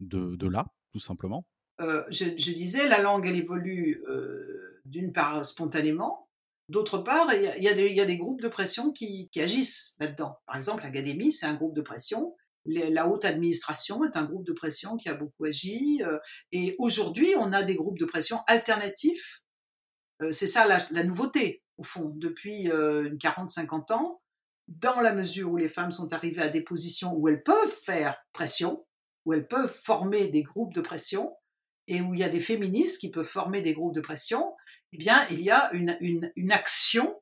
de, là, tout simplement? Euh, je, disais, la langue, elle évolue euh, d'une part spontanément, d'autre part, il y, y, a des groupes de pression qui, qui agissent là-dedans. Par exemple, l'Académie, c'est un groupe de pression la haute administration est un groupe de pression qui a beaucoup agi. Euh, et aujourd'hui, on a des groupes de pression alternatifs. C'est ça la, nouveauté, au fond, depuis 40-50 euh, ans, dans la mesure où les femmes sont arrivées à des positions où elles peuvent faire pression, où elles peuvent former des groupes de pression, et où il y a des féministes qui peuvent former des groupes de pression, eh bien, il y a une, une action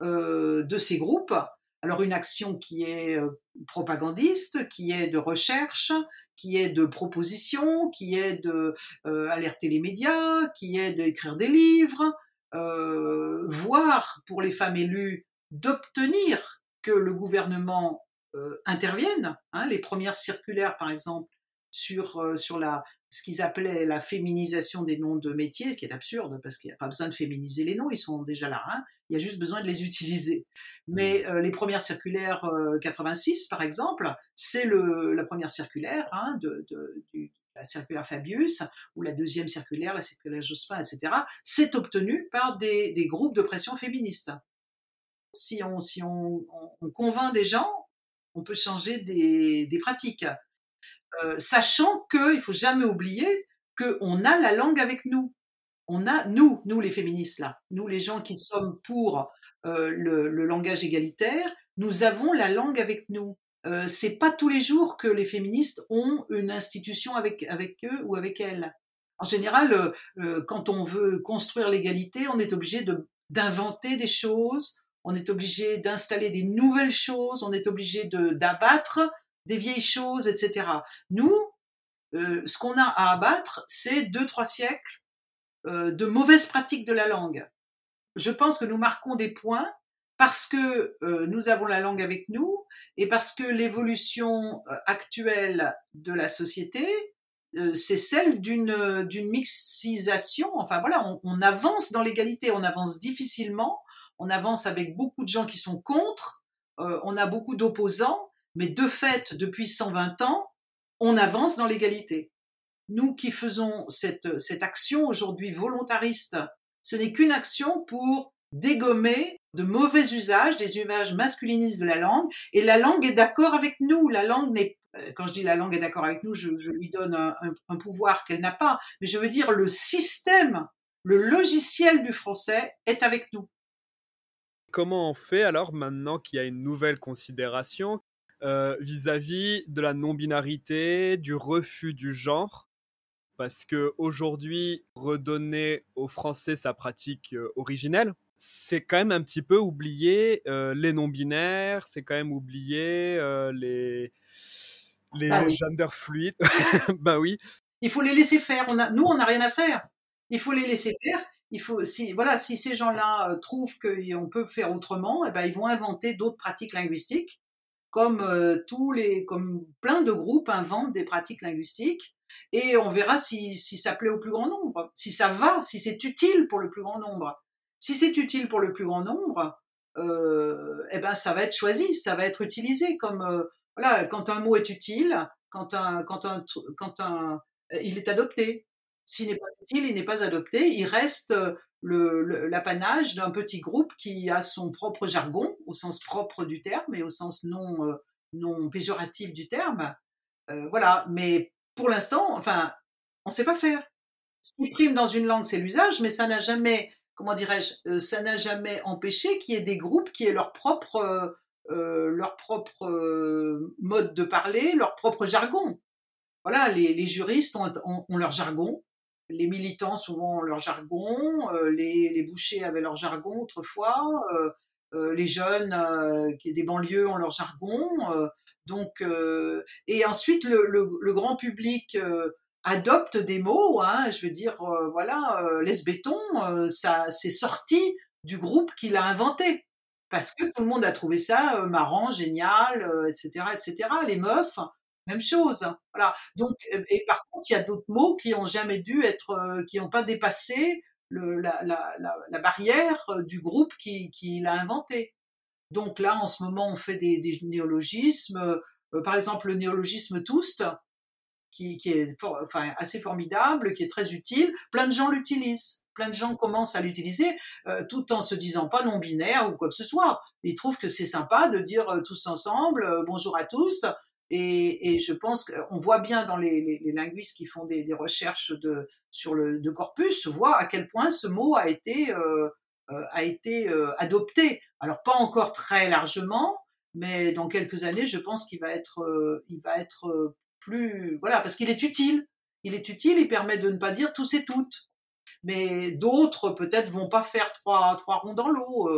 de ces groupes. Alors une action qui est euh, propagandiste, qui est de recherche, qui est de proposition, qui est de euh, alerter les médias, qui est d'écrire des livres, euh, voire pour les femmes élues d'obtenir que le gouvernement intervienne. Hein, les premières circulaires, par exemple, sur, sur la, ce qu'ils appelaient la féminisation des noms de métiers, ce qui est absurde parce qu'il n'y a pas besoin de féminiser les noms, ils sont déjà là. Hein. Il y a juste besoin de les utiliser. Mais mmh. euh, les premières circulaires 86, euh, par exemple, c'est la première circulaire hein, de, la circulaire Fabius ou la deuxième circulaire, la circulaire Jospin, etc. C'est obtenu par des, groupes de pression féministes. Si on, convainc des gens, on peut changer des, pratiques. Euh, sachant qu'il ne faut jamais oublier qu'on a la langue avec nous on a, nous, nous les féministes là, nous les gens qui sommes pour euh, le, langage égalitaire, nous avons la langue avec nous. Euh, c'est pas tous les jours que les féministes ont une institution avec, avec eux ou avec elles. En général, euh, euh, quand on veut construire l'égalité, on est obligé d'inventer des choses, on est obligé d'installer des nouvelles choses, on est obligé d'abattre des vieilles choses, etc. Nous, ce qu'on a à abattre, c'est deux, trois siècles de mauvaises pratiques de la langue. Je pense que nous marquons des points parce que euh, nous avons la langue avec nous et parce que l'évolution euh, actuelle de la société, c'est celle d'une d'une mixisation. Enfin voilà, on, on avance dans l'égalité, on avance difficilement, on avance avec beaucoup de gens qui sont contre, on a beaucoup d'opposants, mais de fait, depuis 120 ans, on avance dans l'égalité nous qui faisons cette, cette action aujourd'hui volontariste, ce n'est qu'une action pour dégommer de mauvais usages, des usages masculinistes de la langue, et la langue est d'accord avec nous. La langue n'est euh, quand je dis la langue est d'accord avec nous, je, lui donne un, pouvoir qu'elle n'a pas, mais je veux dire le système, le logiciel du français est avec nous. Comment on fait alors maintenant qu'il y a une nouvelle considération euh, vis-à-vis de la non-binarité, du refus du genre? Parce que aujourd'hui, redonner aux Français sa pratique euh, originelle, c'est quand même un petit peu oublier euh, les non-binaires, c'est quand même oublier euh, les, les bah gender fluides. [laughs] bah oui. Il faut les laisser faire. On a, nous, on n'a rien à faire. Il faut les laisser faire. Il faut, si, voilà, si ces gens-là trouvent qu'on peut faire autrement, eh ben, ils vont inventer d'autres pratiques linguistiques, comme tous les, comme plein de groupes inventent des pratiques linguistiques et on verra si, ça plaît au plus grand nombre, si ça va, si c'est utile pour le plus grand nombre. Si c'est utile pour le plus grand nombre, eh ben ça va être choisi, ça va être utilisé comme voilà quand un mot est utile, quand un quand un quand un il est adopté. S'il n'est pas utile, il n'est pas adopté. Il reste l'apanage d'un petit groupe qui a son propre jargon, au sens propre du terme et au sens non, euh, non péjoratif du terme. Euh, voilà, mais pour l'instant, enfin, on ne sait pas faire. Ce qui prime dans une langue, c'est l'usage, mais ça n'a jamais, comment dirais-je, euh, ça n'a jamais empêché qu'il y ait des groupes qui aient leur propre, leur propre mode de parler, leur propre jargon. Voilà, les, juristes ont leur jargon, les militants souvent ont leur jargon, euh, les, bouchers avaient leur jargon autrefois, euh, euh, les jeunes qui des banlieues ont leur jargon. donc, et ensuite le, grand public adopte des mots. Hein, je veux dire, voilà, l'esbéton, ça c'est sorti du groupe qui l'a inventé parce que tout le monde a trouvé ça marrant, génial, etc., etc. Les meufs même chose. Voilà. Donc, euh, et par contre, il y a d'autres mots qui ont jamais dû être, euh, qui n'ont pas dépassé la, barrière euh, du groupe qui, qui l'a inventé. Donc là, en ce moment, on fait des, néologismes. par exemple, le néologisme Toust, qui, est assez formidable, qui est très utile. Plein de gens l'utilisent. Plein de gens commencent à l'utiliser tout en se disant pas non binaire ou quoi que ce soit. Ils trouvent que c'est sympa de dire tous ensemble bonjour à tous et, je pense qu'on voit bien dans les, linguistes qui font des, des, recherches de, sur le de corpus, voit à quel point ce mot a été, euh, euh a été euh, adopté. Alors pas encore très largement, mais dans quelques années, je pense qu'il va être, euh, il va être plus, voilà, parce qu'il est utile. Il est utile, il permet de ne pas dire tous et toutes. Mais d'autres peut-être vont pas faire trois, trois ronds dans l'eau.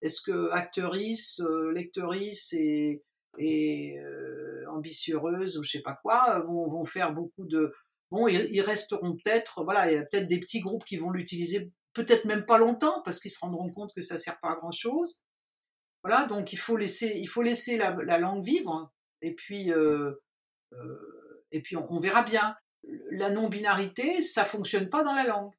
Est-ce que actrice, lectrice et et euh, ambitieuses ou je sais pas quoi vont, vont faire beaucoup de bon ils, resteront peut-être voilà il y a peut-être des petits groupes qui vont l'utiliser peut-être même pas longtemps parce qu'ils se rendront compte que ça sert pas à grand chose voilà donc il faut laisser il faut laisser la, la langue vivre et puis euh, euh, et puis on, verra bien la non binarité ça fonctionne pas dans la langue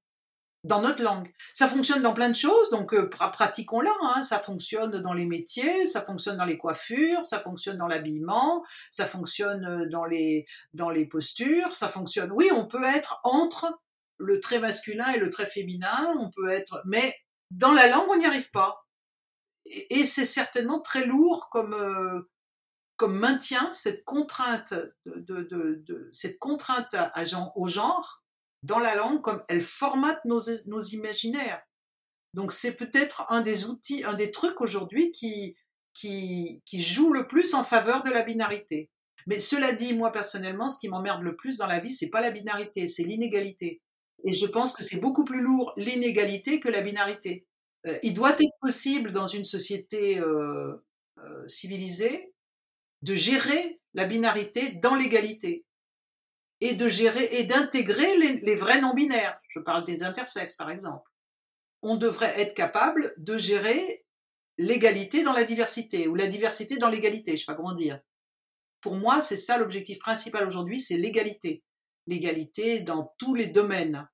dans notre langue. Ça fonctionne dans plein de choses, donc euh, pratiquons-la. Hein. Ça fonctionne dans les métiers, ça fonctionne dans les coiffures, ça fonctionne dans l'habillement, ça fonctionne euh, dans les dans les postures, ça fonctionne. Oui, on peut être entre le trait masculin et le trait féminin, on peut être, mais dans la langue, on n'y arrive pas. Et, c'est certainement très lourd comme euh, comme maintien cette contrainte de, de, de, cette contrainte à, à, au genre dans la langue comme elle formate nos, nos imaginaires. Donc c'est peut-être un des outils, un des trucs aujourd'hui qui, qui, qui joue le plus en faveur de la binarité. Mais cela dit, moi personnellement, ce qui m'emmerde le plus dans la vie, c'est pas la binarité, c'est l'inégalité. Et je pense que c'est beaucoup plus lourd l'inégalité que la binarité. Euh, il doit être possible dans une société euh, euh, civilisée de gérer la binarité dans l'égalité et de gérer et d'intégrer les, vrais non-binaires. Je parle des intersexes, par exemple. On devrait être capable de gérer l'égalité dans la diversité ou la diversité dans l'égalité, je sais pas comment dire. Pour moi, c'est ça l'objectif principal aujourd'hui, c'est l'égalité. L'égalité dans tous les domaines.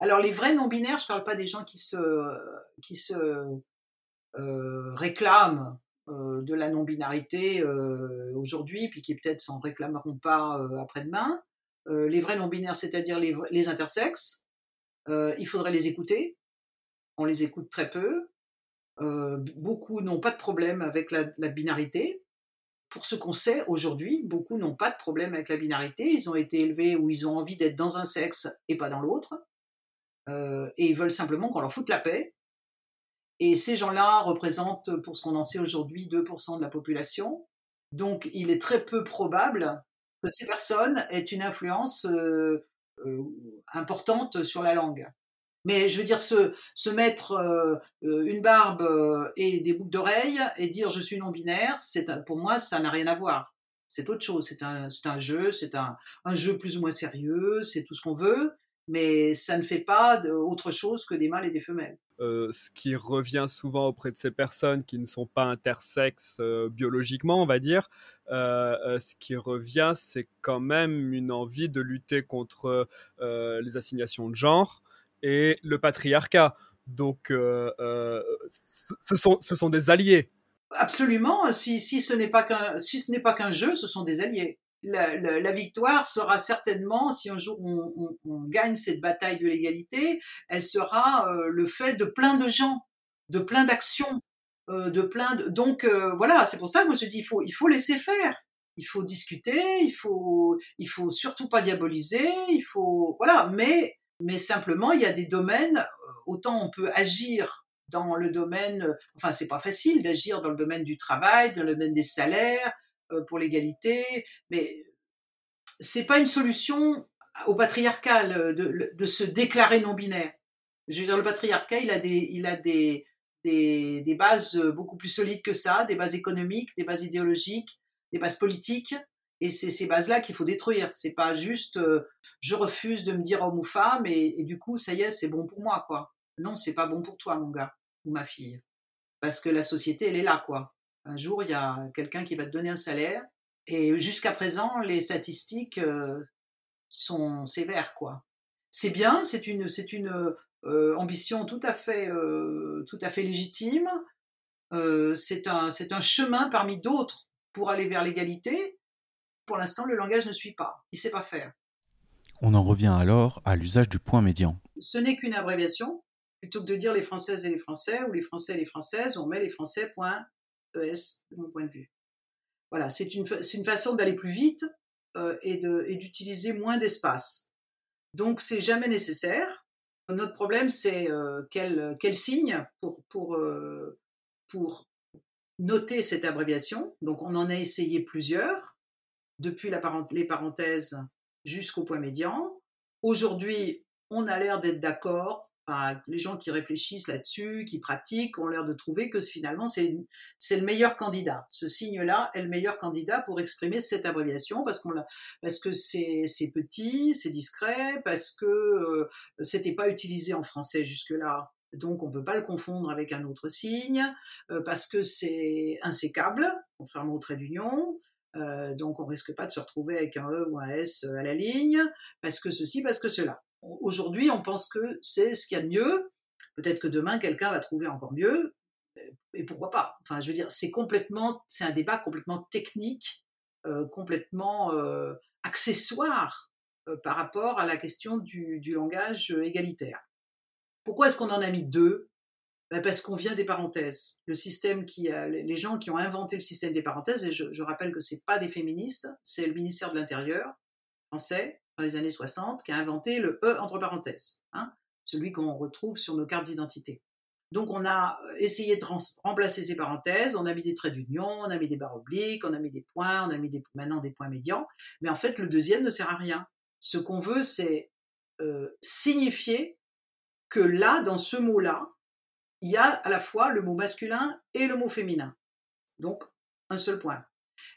Alors les vrais non-binaires, je parle pas des gens qui se, euh, réclament de la non-binarité euh, aujourd'hui, puis qui peut-être s'en réclameront pas euh, après-demain. les vrais non-binaires, c'est-à-dire les, les, intersexes, il faudrait les écouter. On les écoute très peu. beaucoup n'ont pas de problème avec la, la binarité. Pour ce qu'on sait aujourd'hui, beaucoup n'ont pas de problème avec la binarité. Ils ont été élevés où ils ont envie d'être dans un sexe et pas dans l'autre. et ils veulent simplement qu'on leur foute la paix et ces gens-là représentent, pour ce qu'on en sait aujourd'hui, 2% de la population. Donc, il est très peu probable que ces personnes aient une influence euh, euh, importante sur la langue. Mais je veux dire, se, mettre euh, une barbe et des boucles d'oreilles et dire je suis non-binaire, pour moi, ça n'a rien à voir. C'est autre chose. C'est un, jeu, c'est un jeu plus ou moins sérieux, c'est tout ce qu'on veut mais ça ne fait pas autre chose que des mâles et des femelles. Euh, ce qui revient souvent auprès de ces personnes qui ne sont pas intersexes euh, biologiquement, on va dire, euh, ce qui revient, c'est quand même une envie de lutter contre les assignations de genre et le patriarcat. Donc, ce, sont, des alliés. Absolument. Si, si ce n'est pas qu'un jeu, ce sont des alliés. La, victoire sera certainement, si un jour on, gagne cette bataille de l'égalité, elle sera le fait de plein de gens, de plein d'actions, euh, de plein de... Donc euh, voilà, c'est pour ça que moi je dis il faut il faut laisser faire. Il faut discuter, il faut il faut surtout pas diaboliser, il faut voilà, mais mais simplement il y a des domaines euh, autant on peut agir dans le domaine enfin c'est pas facile d'agir dans le domaine du travail, dans le domaine des salaires pour l'égalité, mais c'est pas une solution au patriarcal de, de, se déclarer non binaire. Je veux dire le patriarcat, il a des il a des des, bases euh, beaucoup plus solides que ça, des bases économiques, des bases idéologiques, des bases politiques. Et c'est ces bases-là qu'il faut détruire. C'est pas juste euh, je refuse de me dire homme ou femme et, du coup ça y est c'est bon pour moi quoi. Non c'est pas bon pour toi mon gars ou ma fille parce que la société elle est là quoi. Un jour il y a quelqu'un qui va te donner un salaire et jusqu'à présent les statistiques euh, sont sévères quoi. C'est bien, c'est une c'est une euh, ambition tout à fait, euh, tout à fait légitime. C'est un, c'est un chemin parmi d'autres pour aller vers l'égalité. Pour l'instant, le langage ne suit pas. Il ne sait pas faire. On en revient alors à l'usage du point médian. Ce n'est qu'une abréviation. Plutôt que de dire les Françaises et les Français ou les Français et les Françaises, on met les Français de mon point de vue. Voilà, c'est une, une façon d'aller plus vite et, de, et d'utiliser moins d'espace. Donc c'est jamais nécessaire. Notre problème, c'est euh, quel, quel, signe pour, pour, euh, pour noter cette abréviation. Donc, on en a essayé plusieurs, depuis les parenthèses jusqu'au point médian. Aujourd'hui, on a l'air d'être d'accord les gens qui réfléchissent là-dessus, qui pratiquent, ont l'air de trouver que finalement c'est le meilleur candidat. Ce signe-là est le meilleur candidat pour exprimer cette abréviation parce qu'on parce que c'est petit, c'est discret, parce que euh, c'était pas utilisé en français jusque-là. Donc on peut pas le confondre avec un autre signe euh, parce que c'est insécable, contrairement au trait d'union. Euh, donc on risque pas de se retrouver avec un E ou un S à la ligne, parce que ceci, parce que cela. Aujourd'hui, on pense que c'est ce qu'il y a de mieux. Peut-être que demain, quelqu'un va trouver encore mieux. Et pourquoi pas Enfin, je veux dire, c'est complètement, c'est un débat complètement technique, euh, complètement euh, accessoire euh, par rapport à la question du, langage égalitaire. Pourquoi est-ce qu'on en a mis deux? Ben parce qu'on vient des parenthèses. Le système qui les gens qui ont inventé le système des parenthèses, et je, je rappelle que c'est pas des féministes, c'est le ministère de l'Intérieur français dans les années 60 qui a inventé le E entre parenthèses, hein, celui qu'on retrouve sur nos cartes d'identité. Donc on a euh, essayé de remplacer ces parenthèses, on a mis des traits d'union, on a mis des barres obliques, on a mis des points, on a mis maintenant des points médians, mais en fait le deuxième ne sert à rien. Ce qu'on veut, c'est euh, signifier que là, dans ce mot-là, il y a à la fois le mot masculin et le mot féminin. Donc un seul point.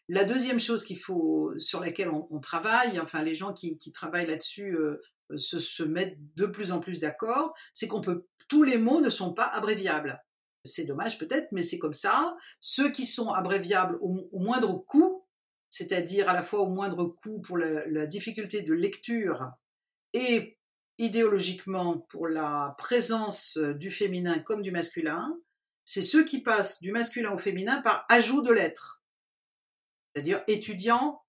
La deuxième chose qu'il faut, sur laquelle on, travaille, enfin les gens qui, travaillent là-dessus euh, se, se, mettent de plus en plus d'accord, c'est qu'on peut, tous les mots ne sont pas abréviables. C'est dommage peut-être, mais c'est comme ça. Ceux qui sont abréviables au, moindre coût, c'est-à-dire à la fois au moindre coût pour la, la difficulté de lecture et idéologiquement pour la présence du féminin comme du masculin, c'est ceux qui passent du masculin au féminin par ajout de lettres c'est-à-dire étudiante.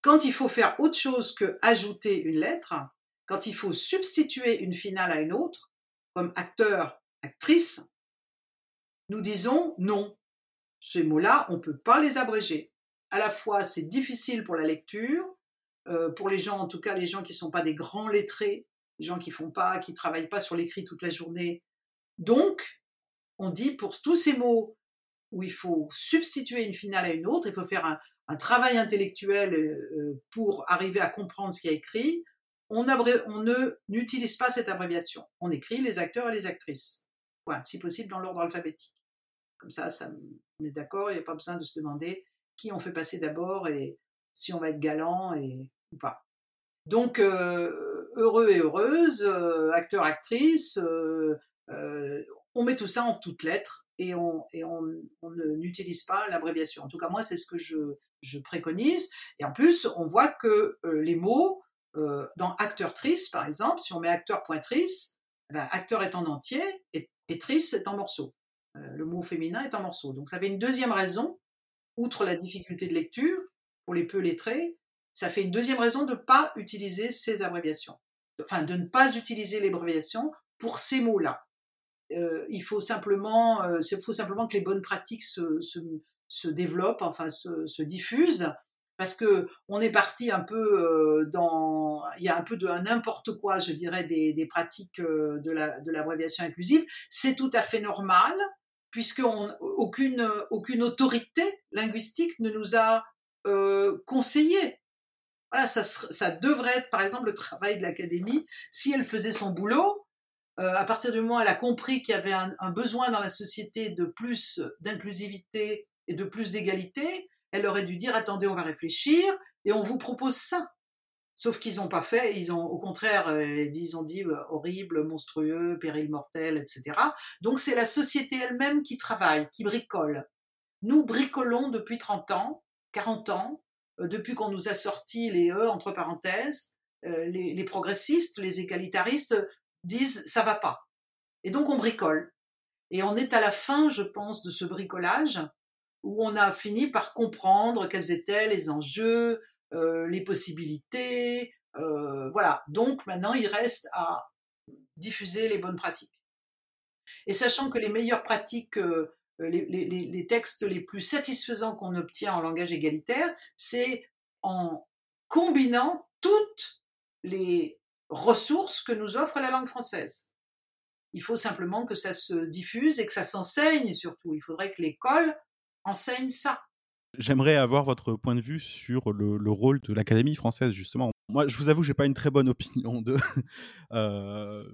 Quand il faut faire autre chose que ajouter une lettre, quand il faut substituer une finale à une autre, comme acteur, actrice, nous disons non. Ces mots-là, on ne peut pas les abréger. À la fois, c'est difficile pour la lecture, euh, pour les gens, en tout cas les gens qui ne sont pas des grands lettrés, les gens qui font pas, qui travaillent pas sur l'écrit toute la journée. Donc, on dit pour tous ces mots où il faut substituer une finale à une autre, il faut faire un, travail intellectuel euh, euh, pour arriver à comprendre ce qui est écrit, on, ne n'utilise pas cette abréviation. On écrit les acteurs et les actrices. Voilà, si possible dans l'ordre alphabétique. Comme ça, ça on est d'accord, il n'y a pas besoin de se demander qui on fait passer d'abord et si on va être galant et, ou pas. Donc, euh, heureux et heureuse, acteur, actrice, on met tout ça en toutes lettres et on, et n'utilise pas l'abréviation. En tout cas, moi, c'est ce que je, je, préconise. Et en plus, on voit que euh, les mots, euh, dans acteur-trice, par exemple, si on met acteur-pointrice, eh ben, acteur est en entier et, triste est en morceaux. le mot féminin est en morceaux. Donc ça fait une deuxième raison, outre la difficulté de lecture, pour les peu lettrés, ça fait une deuxième raison de ne pas utiliser ces abréviations. Enfin, de ne pas utiliser les abréviations pour ces mots-là. Euh, il faut simplement, euh, faut simplement que les bonnes pratiques se, se, se développent, enfin se, se, diffusent, parce que on est parti un peu euh, dans, il y a un peu de n'importe quoi, je dirais, des, des pratiques euh, de la de l'abréviation inclusive. C'est tout à fait normal, puisque aucune aucune autorité linguistique ne nous a conseillé voilà, ça, ça, devrait être, par exemple, le travail de l'académie. Si elle faisait son boulot, euh, à partir du moment où elle a compris qu'il y avait un, besoin dans la société de plus d'inclusivité et de plus d'égalité, elle aurait dû dire attendez, on va réfléchir et on vous propose ça. Sauf qu'ils n'ont pas fait, ils ont au contraire, euh, ils ont dit euh, horrible, monstrueux, péril mortel, etc. Donc c'est la société elle-même qui travaille, qui bricole. Nous bricolons depuis 30 ans, 40 ans, depuis qu'on nous a sorti les E entre parenthèses, les, les, progressistes, les égalitaristes disent ça va pas. Et donc on bricole. Et on est à la fin, je pense, de ce bricolage où on a fini par comprendre quels étaient les enjeux, euh, les possibilités. Euh, voilà. Donc maintenant, il reste à diffuser les bonnes pratiques. Et sachant que les meilleures pratiques, euh, les, textes les plus satisfaisants qu'on obtient en langage égalitaire, c'est en combinant toutes les ressources que nous offre la langue française. Il faut simplement que ça se diffuse et que ça s'enseigne surtout. Il faudrait que l'école enseigne ça. J'aimerais avoir votre point de vue sur le, rôle de l'Académie française, justement. Moi, je vous avoue, j'ai pas une très bonne opinion de [laughs] euh,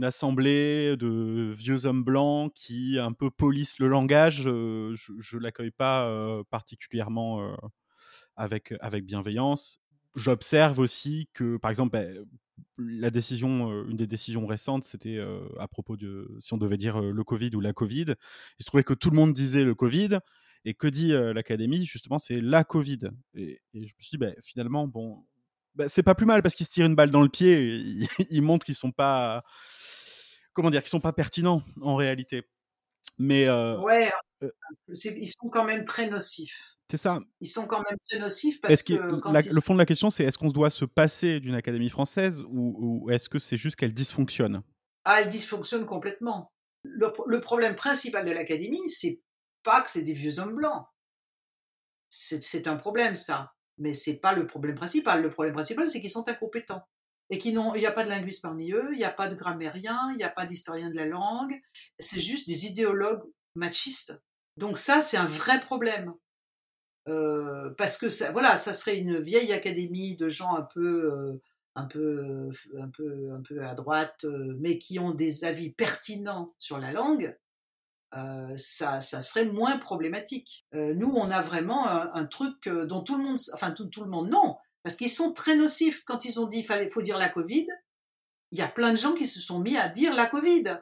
assemblée de vieux hommes blancs qui un peu polissent le langage. Euh, je, ne l'accueille pas euh, particulièrement avec avec bienveillance. J'observe aussi que, par exemple, ben, la décision, euh, une des décisions récentes, c'était euh, à propos de si on devait dire euh, le Covid ou la Covid. Il se trouvait que tout le monde disait le Covid. Et que dit l'académie Justement, c'est la Covid. Et, je me suis dit, bah, finalement, bon, bah, c'est pas plus mal parce qu'ils se tirent une balle dans le pied. [laughs] ils, montrent qu'ils sont pas, comment dire, qu'ils sont pas pertinents en réalité. Mais ouais, ils sont quand même très nocifs. C'est ça. Ils sont quand même très nocifs parce que. Le fond de la question, c'est est-ce qu'on doit se passer d'une académie française ou, est-ce que c'est juste qu'elle dysfonctionne? Ah, elle dysfonctionne complètement. Le, problème principal de l'académie, c'est pas que c'est des vieux hommes blancs. C'est un problème, ça. Mais c'est pas le problème principal. Le problème principal, c'est qu'ils sont incompétents. Et qu'il n'y a pas de linguiste parmi eux, il n'y a pas de grammairien, il n'y a pas d'historien de la langue. C'est juste des idéologues machistes. Donc ça, c'est un vrai problème. Euh, parce que ça, voilà, ça serait une vieille académie de gens un peu, euh, un peu, un peu, un peu à droite, euh, mais qui ont des avis pertinents sur la langue. ça, ça serait moins problématique. nous, on a vraiment un, truc dont tout le monde, enfin tout, le monde, non, parce qu'ils sont très nocifs. Quand ils ont dit il faut dire la Covid, il y a plein de gens qui se sont mis à dire la Covid.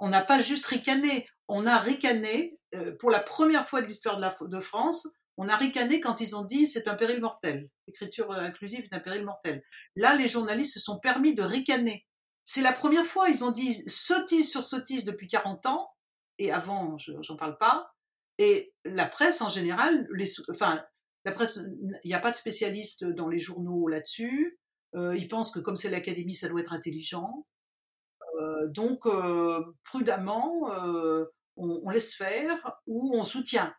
On n'a pas juste ricané, on a ricané euh, pour la première fois de l'histoire de, de, France, on a ricané quand ils ont dit c'est un péril mortel. L'écriture inclusive est un péril mortel. Là, les journalistes se sont permis de ricaner. C'est la première fois, ils ont dit sottise sur sottise depuis 40 ans, et avant, j'en parle pas. Et la presse en général, les, enfin, la presse, il n'y a pas de spécialistes dans les journaux là-dessus. Euh, ils pensent que comme c'est l'académie, ça doit être intelligent. Euh, donc, euh, prudemment, euh, on, laisse faire ou on soutient.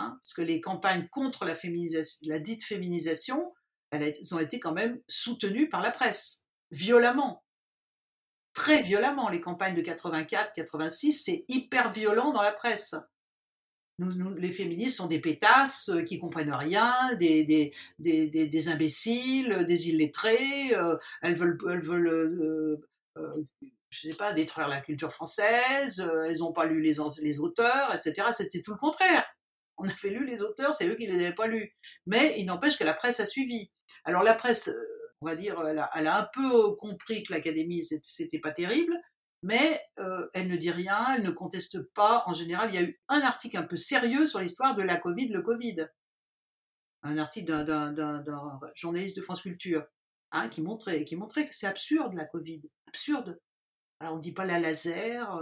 Hein, parce que les campagnes contre la, dite féminisation, elles ont été quand même soutenues par la presse, violemment. Très violemment, les campagnes de 84, 86, c'est hyper violent dans la presse. Nous, les féministes sont des pétasses qui comprennent rien, des, des, des, des imbéciles, des illettrés. elles veulent, elles veulent euh, sais pas, détruire la culture française, euh, elles n'ont pas lu les auteurs, etc. C'était tout le contraire. On avait lu les auteurs, c'est eux qui les avaient pas lus. Mais il n'empêche que la presse a suivi. Alors la presse, euh, on va dire, elle a, un peu compris que l'académie, c'était pas terrible, mais elle ne dit rien, elle ne conteste pas. En général, il y a eu un article un peu sérieux sur l'histoire de la Covid, le Covid. Un article d'un journaliste de France Culture. Hein, qui montrait, qui montrait que c'est absurde la Covid, absurde. Alors on dit pas la laser,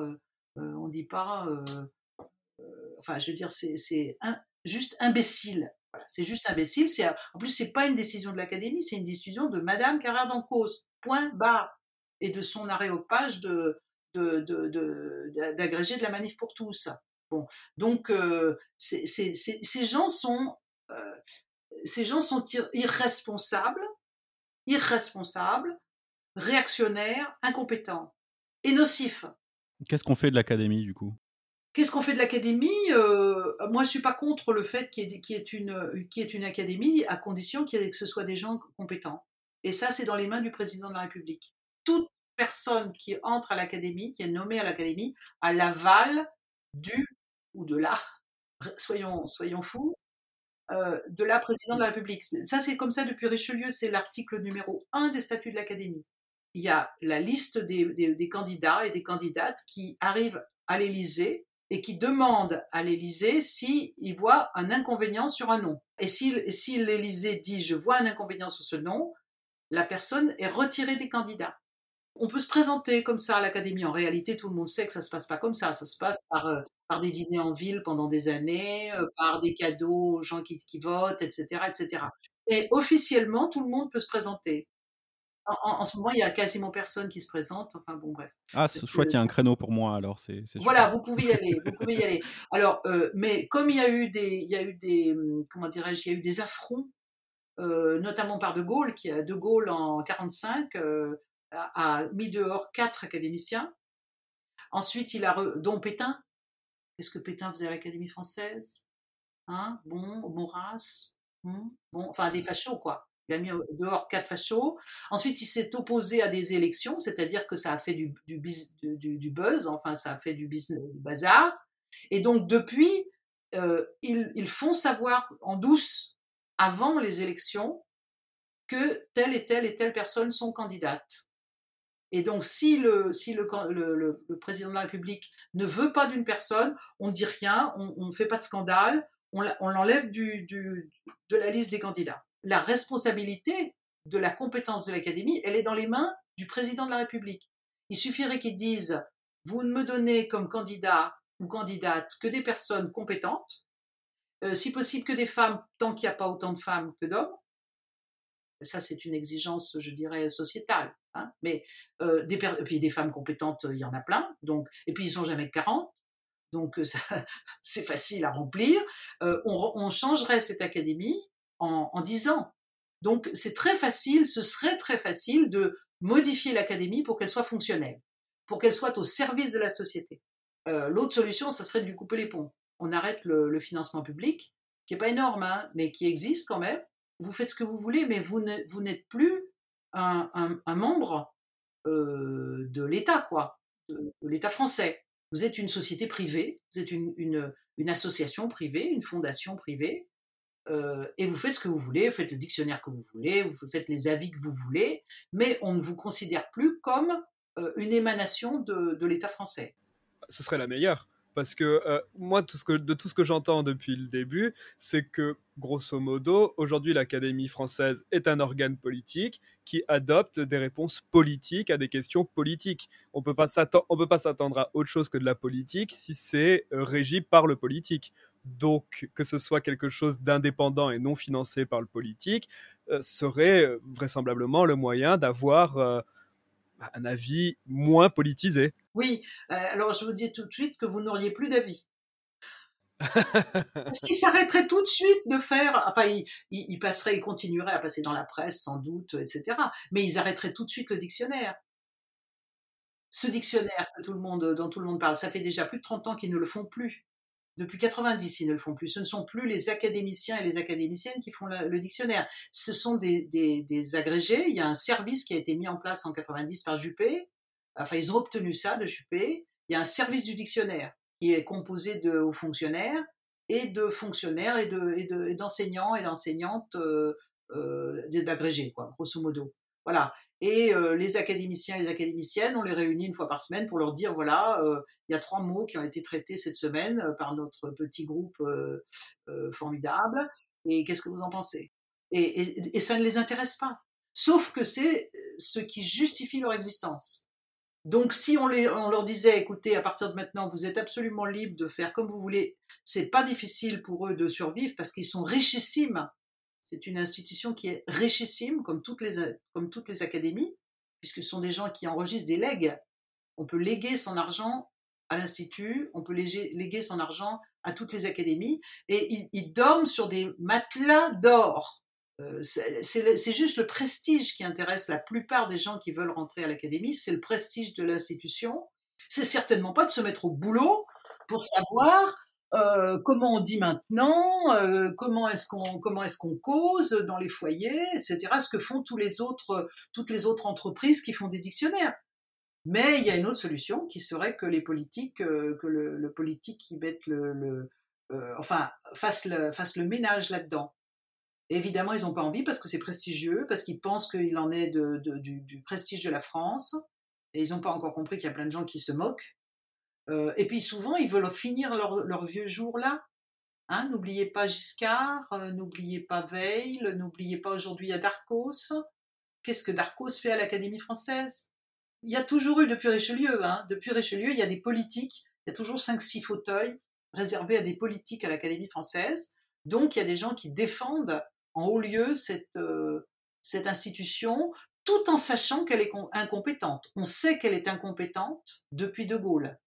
on dit pas, enfin je veux dire c'est juste imbécile. c'est juste imbécile. C'est en plus c'est pas une décision de l'académie, c'est une décision de Madame Carrère d'Encausse. Point barre. Et de son aréopage de d'agréger de, de, la manif pour tous. Bon, donc ces gens sont ces gens sont irresponsables, irresponsables, réactionnaires, incompétents et nocifs. Qu'est-ce qu'on fait de l'académie du coup? Qu'est-ce qu'on fait de l'académie euh, Moi, je suis pas contre le fait qu'il y, ait, une, académie, à condition que ce soit des gens compétents. Et ça, c'est dans les mains du président de la République. Toute personne qui entre à l'académie, qui est nommée à l'académie, a l'aval du ou de la, soyons, fous, euh, de la présidente de la République. Ça, c'est comme ça depuis Richelieu, c'est l'article numéro 1 des statuts de l'Académie. Il y a la liste des, candidats et des candidates qui arrivent à l'Élysée et qui demandent à l'Élysée s'ils voient un inconvénient sur un nom. Et si, si l'Élysée dit je vois un inconvénient sur ce nom, la personne est retirée des candidats on peut se présenter comme ça à l'académie. En réalité, tout le monde sait que ça se passe pas comme ça. Ça se passe par, euh, des dîners en ville pendant des années, euh, par des cadeaux aux gens qui, votent, etc., etc. Et officiellement, tout le monde peut se présenter. En, ce moment, il y a quasiment personne qui se présente. Enfin bon, bref. Ah, c'est chouette, il y a un créneau pour moi. Alors, c'est. Voilà, vous pouvez y aller. Vous pouvez y aller. [laughs] Alors, euh, mais comme il y a eu des, il y a eu des, hum, comment dirais-je, il y a eu des affronts, notamment par De Gaulle, qui a De Gaulle en 45 a, mis dehors quatre académiciens. Ensuite, il a, dont Pétain. Qu'est-ce que Pétain faisait à l'Académie française? Hein? Bon, Maurras? Hmm, bon, enfin, des fachos, quoi. Il a mis dehors quatre fachos. Ensuite, il s'est opposé à des élections, c'est-à-dire que ça a fait du, du, buzz, enfin, ça a fait du, business, du bazar. Et donc, depuis, euh, ils, ils, font savoir en douce, avant les élections, que telle et telle et telle personne sont candidates. Et donc, si le, si le, le, président de la République ne veut pas d'une personne, on ne dit rien, on ne fait pas de scandale, on, l'enlève de la liste des candidats. La responsabilité de la compétence de l'Académie, elle est dans les mains du président de la République. Il suffirait qu'il dise, vous ne me donnez comme candidat ou candidate que des personnes compétentes, euh, si possible que des femmes, tant qu'il n'y a pas autant de femmes que d'hommes. Ça, c'est une exigence, je dirais, sociétale. Hein, mais euh, des, puis des femmes compétentes, il y en a plein. Donc, et puis ils sont jamais 40. Donc [laughs] c'est facile à remplir. Euh, on, changerait cette académie en, en 10 ans. Donc c'est très facile, ce serait très facile de modifier l'académie pour qu'elle soit fonctionnelle, pour qu'elle soit au service de la société. Euh, l'autre solution, ça serait de lui couper les ponts. On arrête le, financement public, qui est pas énorme, hein, mais qui existe quand même. Vous faites ce que vous voulez, mais vous n'êtes plus un, membre euh, de l'État, quoi, de, l'État français. Vous êtes une société privée, vous êtes une, association privée, une fondation privée, euh, et vous faites ce que vous voulez, vous faites le dictionnaire que vous voulez, vous faites les avis que vous voulez, mais on ne vous considère plus comme euh, une émanation de, l'État français. Ce serait la meilleure parce que euh, moi, de tout ce que j'entends depuis le début, c'est que, grosso modo, aujourd'hui, l'Académie française est un organe politique qui adopte des réponses politiques à des questions politiques. On ne peut pas s'attendre à autre chose que de la politique si c'est régi par le politique. Donc, que ce soit quelque chose d'indépendant et non financé par le politique, euh, serait vraisemblablement le moyen d'avoir un avis moins politisé. Oui, euh, alors je vous dis tout de suite que vous n'auriez plus d'avis. Parce qu'ils s'arrêteraient tout de suite de faire, enfin, ils, ils, passeraient, ils continueraient à passer dans la presse sans doute, etc. Mais ils arrêteraient tout de suite le dictionnaire. Ce dictionnaire que tout le monde, dont tout le monde parle, ça fait déjà plus de 30 ans qu'ils ne le font plus. Depuis 90, ils ne le font plus. Ce ne sont plus les académiciens et les académiciennes qui font le dictionnaire. Ce sont des, agrégés. Il y a un service qui a été mis en place en 90 par Juppé. Enfin, ils ont obtenu ça de Juppé. Il y a un service du dictionnaire qui est composé de hauts fonctionnaires et de fonctionnaires et d'enseignants et d'enseignantes euh, euh, d'agrégés, quoi, grosso modo. Voilà. Et euh, les académiciens et les académiciennes, on les réunit une fois par semaine pour leur dire voilà, euh, il y a trois mots qui ont été traités cette semaine euh, par notre petit groupe formidable. Et qu'est-ce que vous en pensez? Et, ça ne les intéresse pas. Sauf que c'est ce qui justifie leur existence. Donc, si on, les, on, leur disait, écoutez, à partir de maintenant, vous êtes absolument libre de faire comme vous voulez, c'est pas difficile pour eux de survivre parce qu'ils sont richissimes. C'est une institution qui est richissime, comme toutes les, comme toutes les académies, puisque ce sont des gens qui enregistrent des legs. On peut léguer son argent à l'institut, on peut léguer son argent à toutes les académies, et ils, ils dorment sur des matelas d'or. Euh, c'est juste le prestige qui intéresse la plupart des gens qui veulent rentrer à l'académie, c'est le prestige de l'institution. C'est certainement pas de se mettre au boulot pour savoir euh, comment on dit maintenant, euh, comment est-ce qu'on comment est-ce qu'on cause dans les foyers, etc. Ce que font les autres toutes les autres entreprises qui font des dictionnaires. Mais il y a une autre solution qui serait que les politiques, euh, que le, politique qui mette le, euh, enfin fasse le fasse le ménage là-dedans. Évidemment, ils n'ont pas envie parce que c'est prestigieux, parce qu'ils pensent qu'il en est de, du, prestige de la France, et ils n'ont pas encore compris qu'il y a plein de gens qui se moquent. Euh, et puis souvent, ils veulent finir leur, vieux jour là. Hein, n'oubliez pas Giscard, euh, n'oubliez pas Veil, n'oubliez pas aujourd'hui à Darcos. Qu'est-ce que Darcos fait à l'Académie française? Il y a toujours eu depuis Richelieu, hein, depuis Richelieu, il y a des politiques, il y a toujours 5-6 fauteuils réservés à des politiques à l'Académie française. Donc il y a des gens qui défendent en haut lieu cette, euh, cette institution, tout en sachant qu'elle est incompétente. On sait qu'elle est incompétente depuis De Gaulle.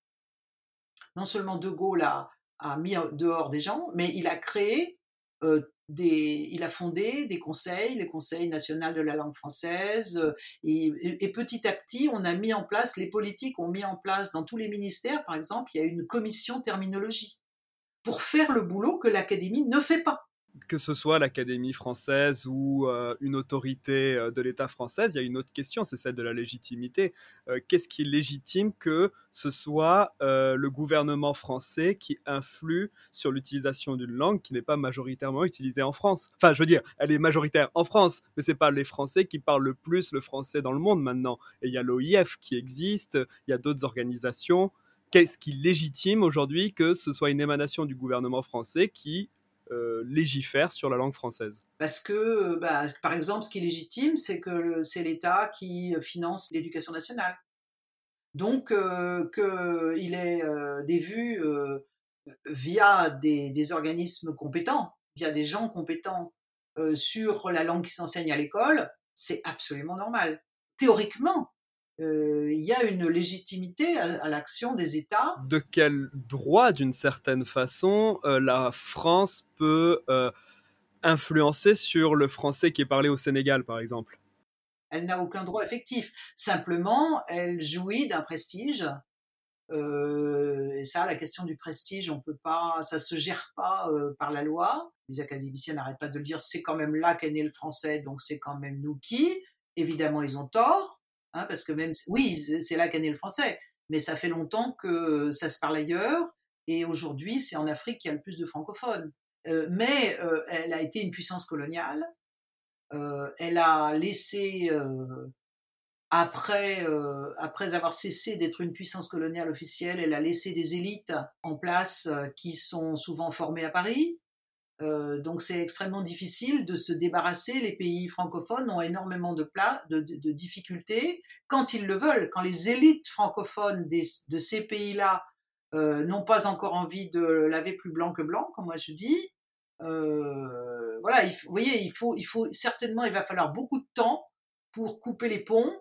Non seulement De Gaulle a, mis dehors des gens, mais il a créé euh, des, il a fondé des conseils, les conseils nationaux de la langue française, euh, et, et, petit à petit, on a mis en place, les politiques ont mis en place dans tous les ministères, par exemple, il y a une commission terminologie pour faire le boulot que l'Académie ne fait pas que ce soit l'Académie française ou euh, une autorité euh, de l'État française, il y a une autre question, c'est celle de la légitimité. Euh, Qu'est-ce qui légitime que ce soit le gouvernement français qui influe sur l'utilisation d'une langue qui n'est pas majoritairement utilisée en France? Enfin, je veux dire, elle est majoritaire en France, mais c'est pas les Français qui parlent le plus le français dans le monde maintenant. Et il y a l'OIF qui existe, il y a d'autres organisations. Qu'est-ce qui légitime aujourd'hui que ce soit une émanation du gouvernement français qui euh, légifère sur la langue française Parce que, bah, par exemple, ce qui est légitime, c'est que c'est l'État qui finance l'éducation nationale. Donc, euh, qu'il ait euh, des vues euh, via des, organismes compétents, via des gens compétents euh, sur la langue qui s'enseigne à l'école, c'est absolument normal. Théoriquement, il y a une légitimité à, à l'action des États. De quel droit, d'une certaine façon, euh, la France peut euh, influencer sur le français qui est parlé au Sénégal, par exemple? Elle n'a aucun droit effectif. Simplement, elle jouit d'un prestige. Euh, et ça, la question du prestige, on peut pas, ça se gère pas euh, par la loi. Les académiciens n'arrêtent pas de le dire. C'est quand même là qu'est né le français, donc c'est quand même nous qui. Évidemment, ils ont tort Hein, parce que même, oui, c'est là qu'est né le français, mais ça fait longtemps que ça se parle ailleurs, et aujourd'hui, c'est en Afrique qu'il y a le plus de francophones. Euh, mais euh, elle a été une puissance coloniale, euh, elle a laissé, euh, après, euh, après avoir cessé d'être une puissance coloniale officielle, elle a laissé des élites en place qui sont souvent formées à Paris, euh, donc c'est extrêmement difficile de se débarrasser. Les pays francophones ont énormément de, de, difficultés quand ils le veulent. Quand les élites francophones de ces pays-là euh, n'ont pas encore envie de laver plus blanc que blanc, comme moi je dis, euh, voilà, il, vous voyez, il faut, il faut certainement, il va falloir beaucoup de temps pour couper les ponts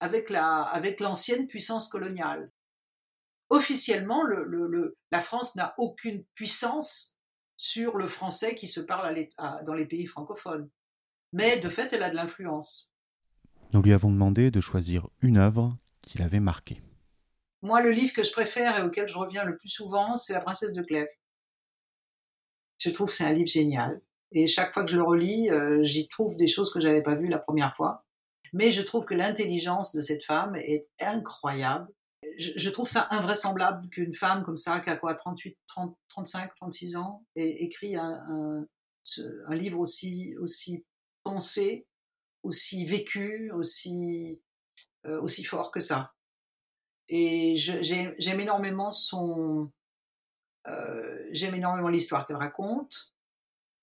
avec la, avec l'ancienne puissance coloniale. Officiellement, le, le, le, la France n'a aucune puissance sur le français qui se parle à dans les pays francophones. Mais de fait, elle a de l'influence. Nous lui avons demandé de choisir une œuvre qui l'avait marqué. Moi, le livre que je préfère et auquel je reviens le plus souvent, c'est La princesse de Clèves. Je trouve que c'est un livre génial. Et chaque fois que je le relis, euh, j'y trouve des choses que j'avais pas vues la première fois. Mais je trouve que l'intelligence de cette femme est incroyable je, trouve ça invraisemblable qu'une femme comme ça, qui a quoi, 38, 30, 35, 36 ans, ait écrit un, livre aussi, pensé, aussi vécu, aussi, euh, fort que ça. Et j'aime énormément son, euh, j'aime énormément l'histoire qu'elle raconte,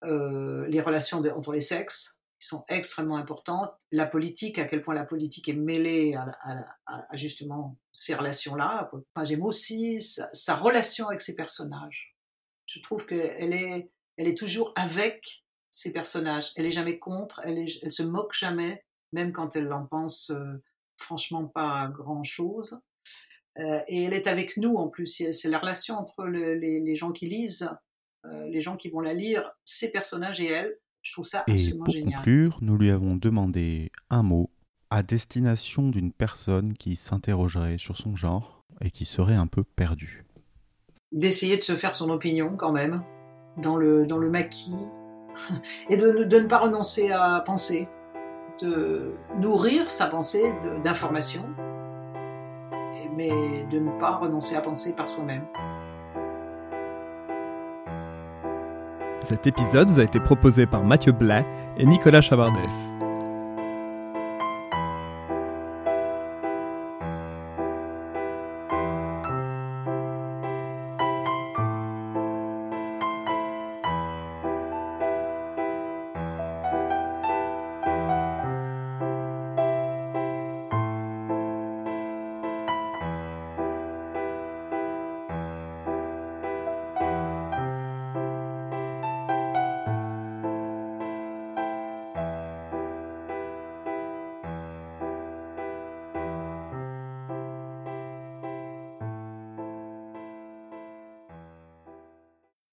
euh, les relations entre les sexes. Qui sont extrêmement importantes. La politique, à quel point la politique est mêlée à, justement ces relations-là. Enfin, J'aime aussi sa, relation avec ses personnages. Je trouve qu'elle est, elle est toujours avec ses personnages. Elle est jamais contre, elle, est, elle se moque jamais, même quand elle en pense euh, franchement pas grand-chose. Euh, et elle est avec nous en plus. C'est la relation entre les, gens qui lisent, euh, les gens qui vont la lire, ses personnages et elle. Je trouve ça absolument génial. Et pour conclure, nous lui avons demandé un mot à destination d'une personne qui s'interrogerait sur son genre et qui serait un peu perdue. D'essayer de se faire son opinion quand même, dans le, dans le maquis, [laughs] et de, de ne pas renoncer à penser, de nourrir sa pensée d'informations, mais de ne pas renoncer à penser par soi-même. Cet épisode vous a été proposé par Mathieu Blais et Nicolas Chavardès.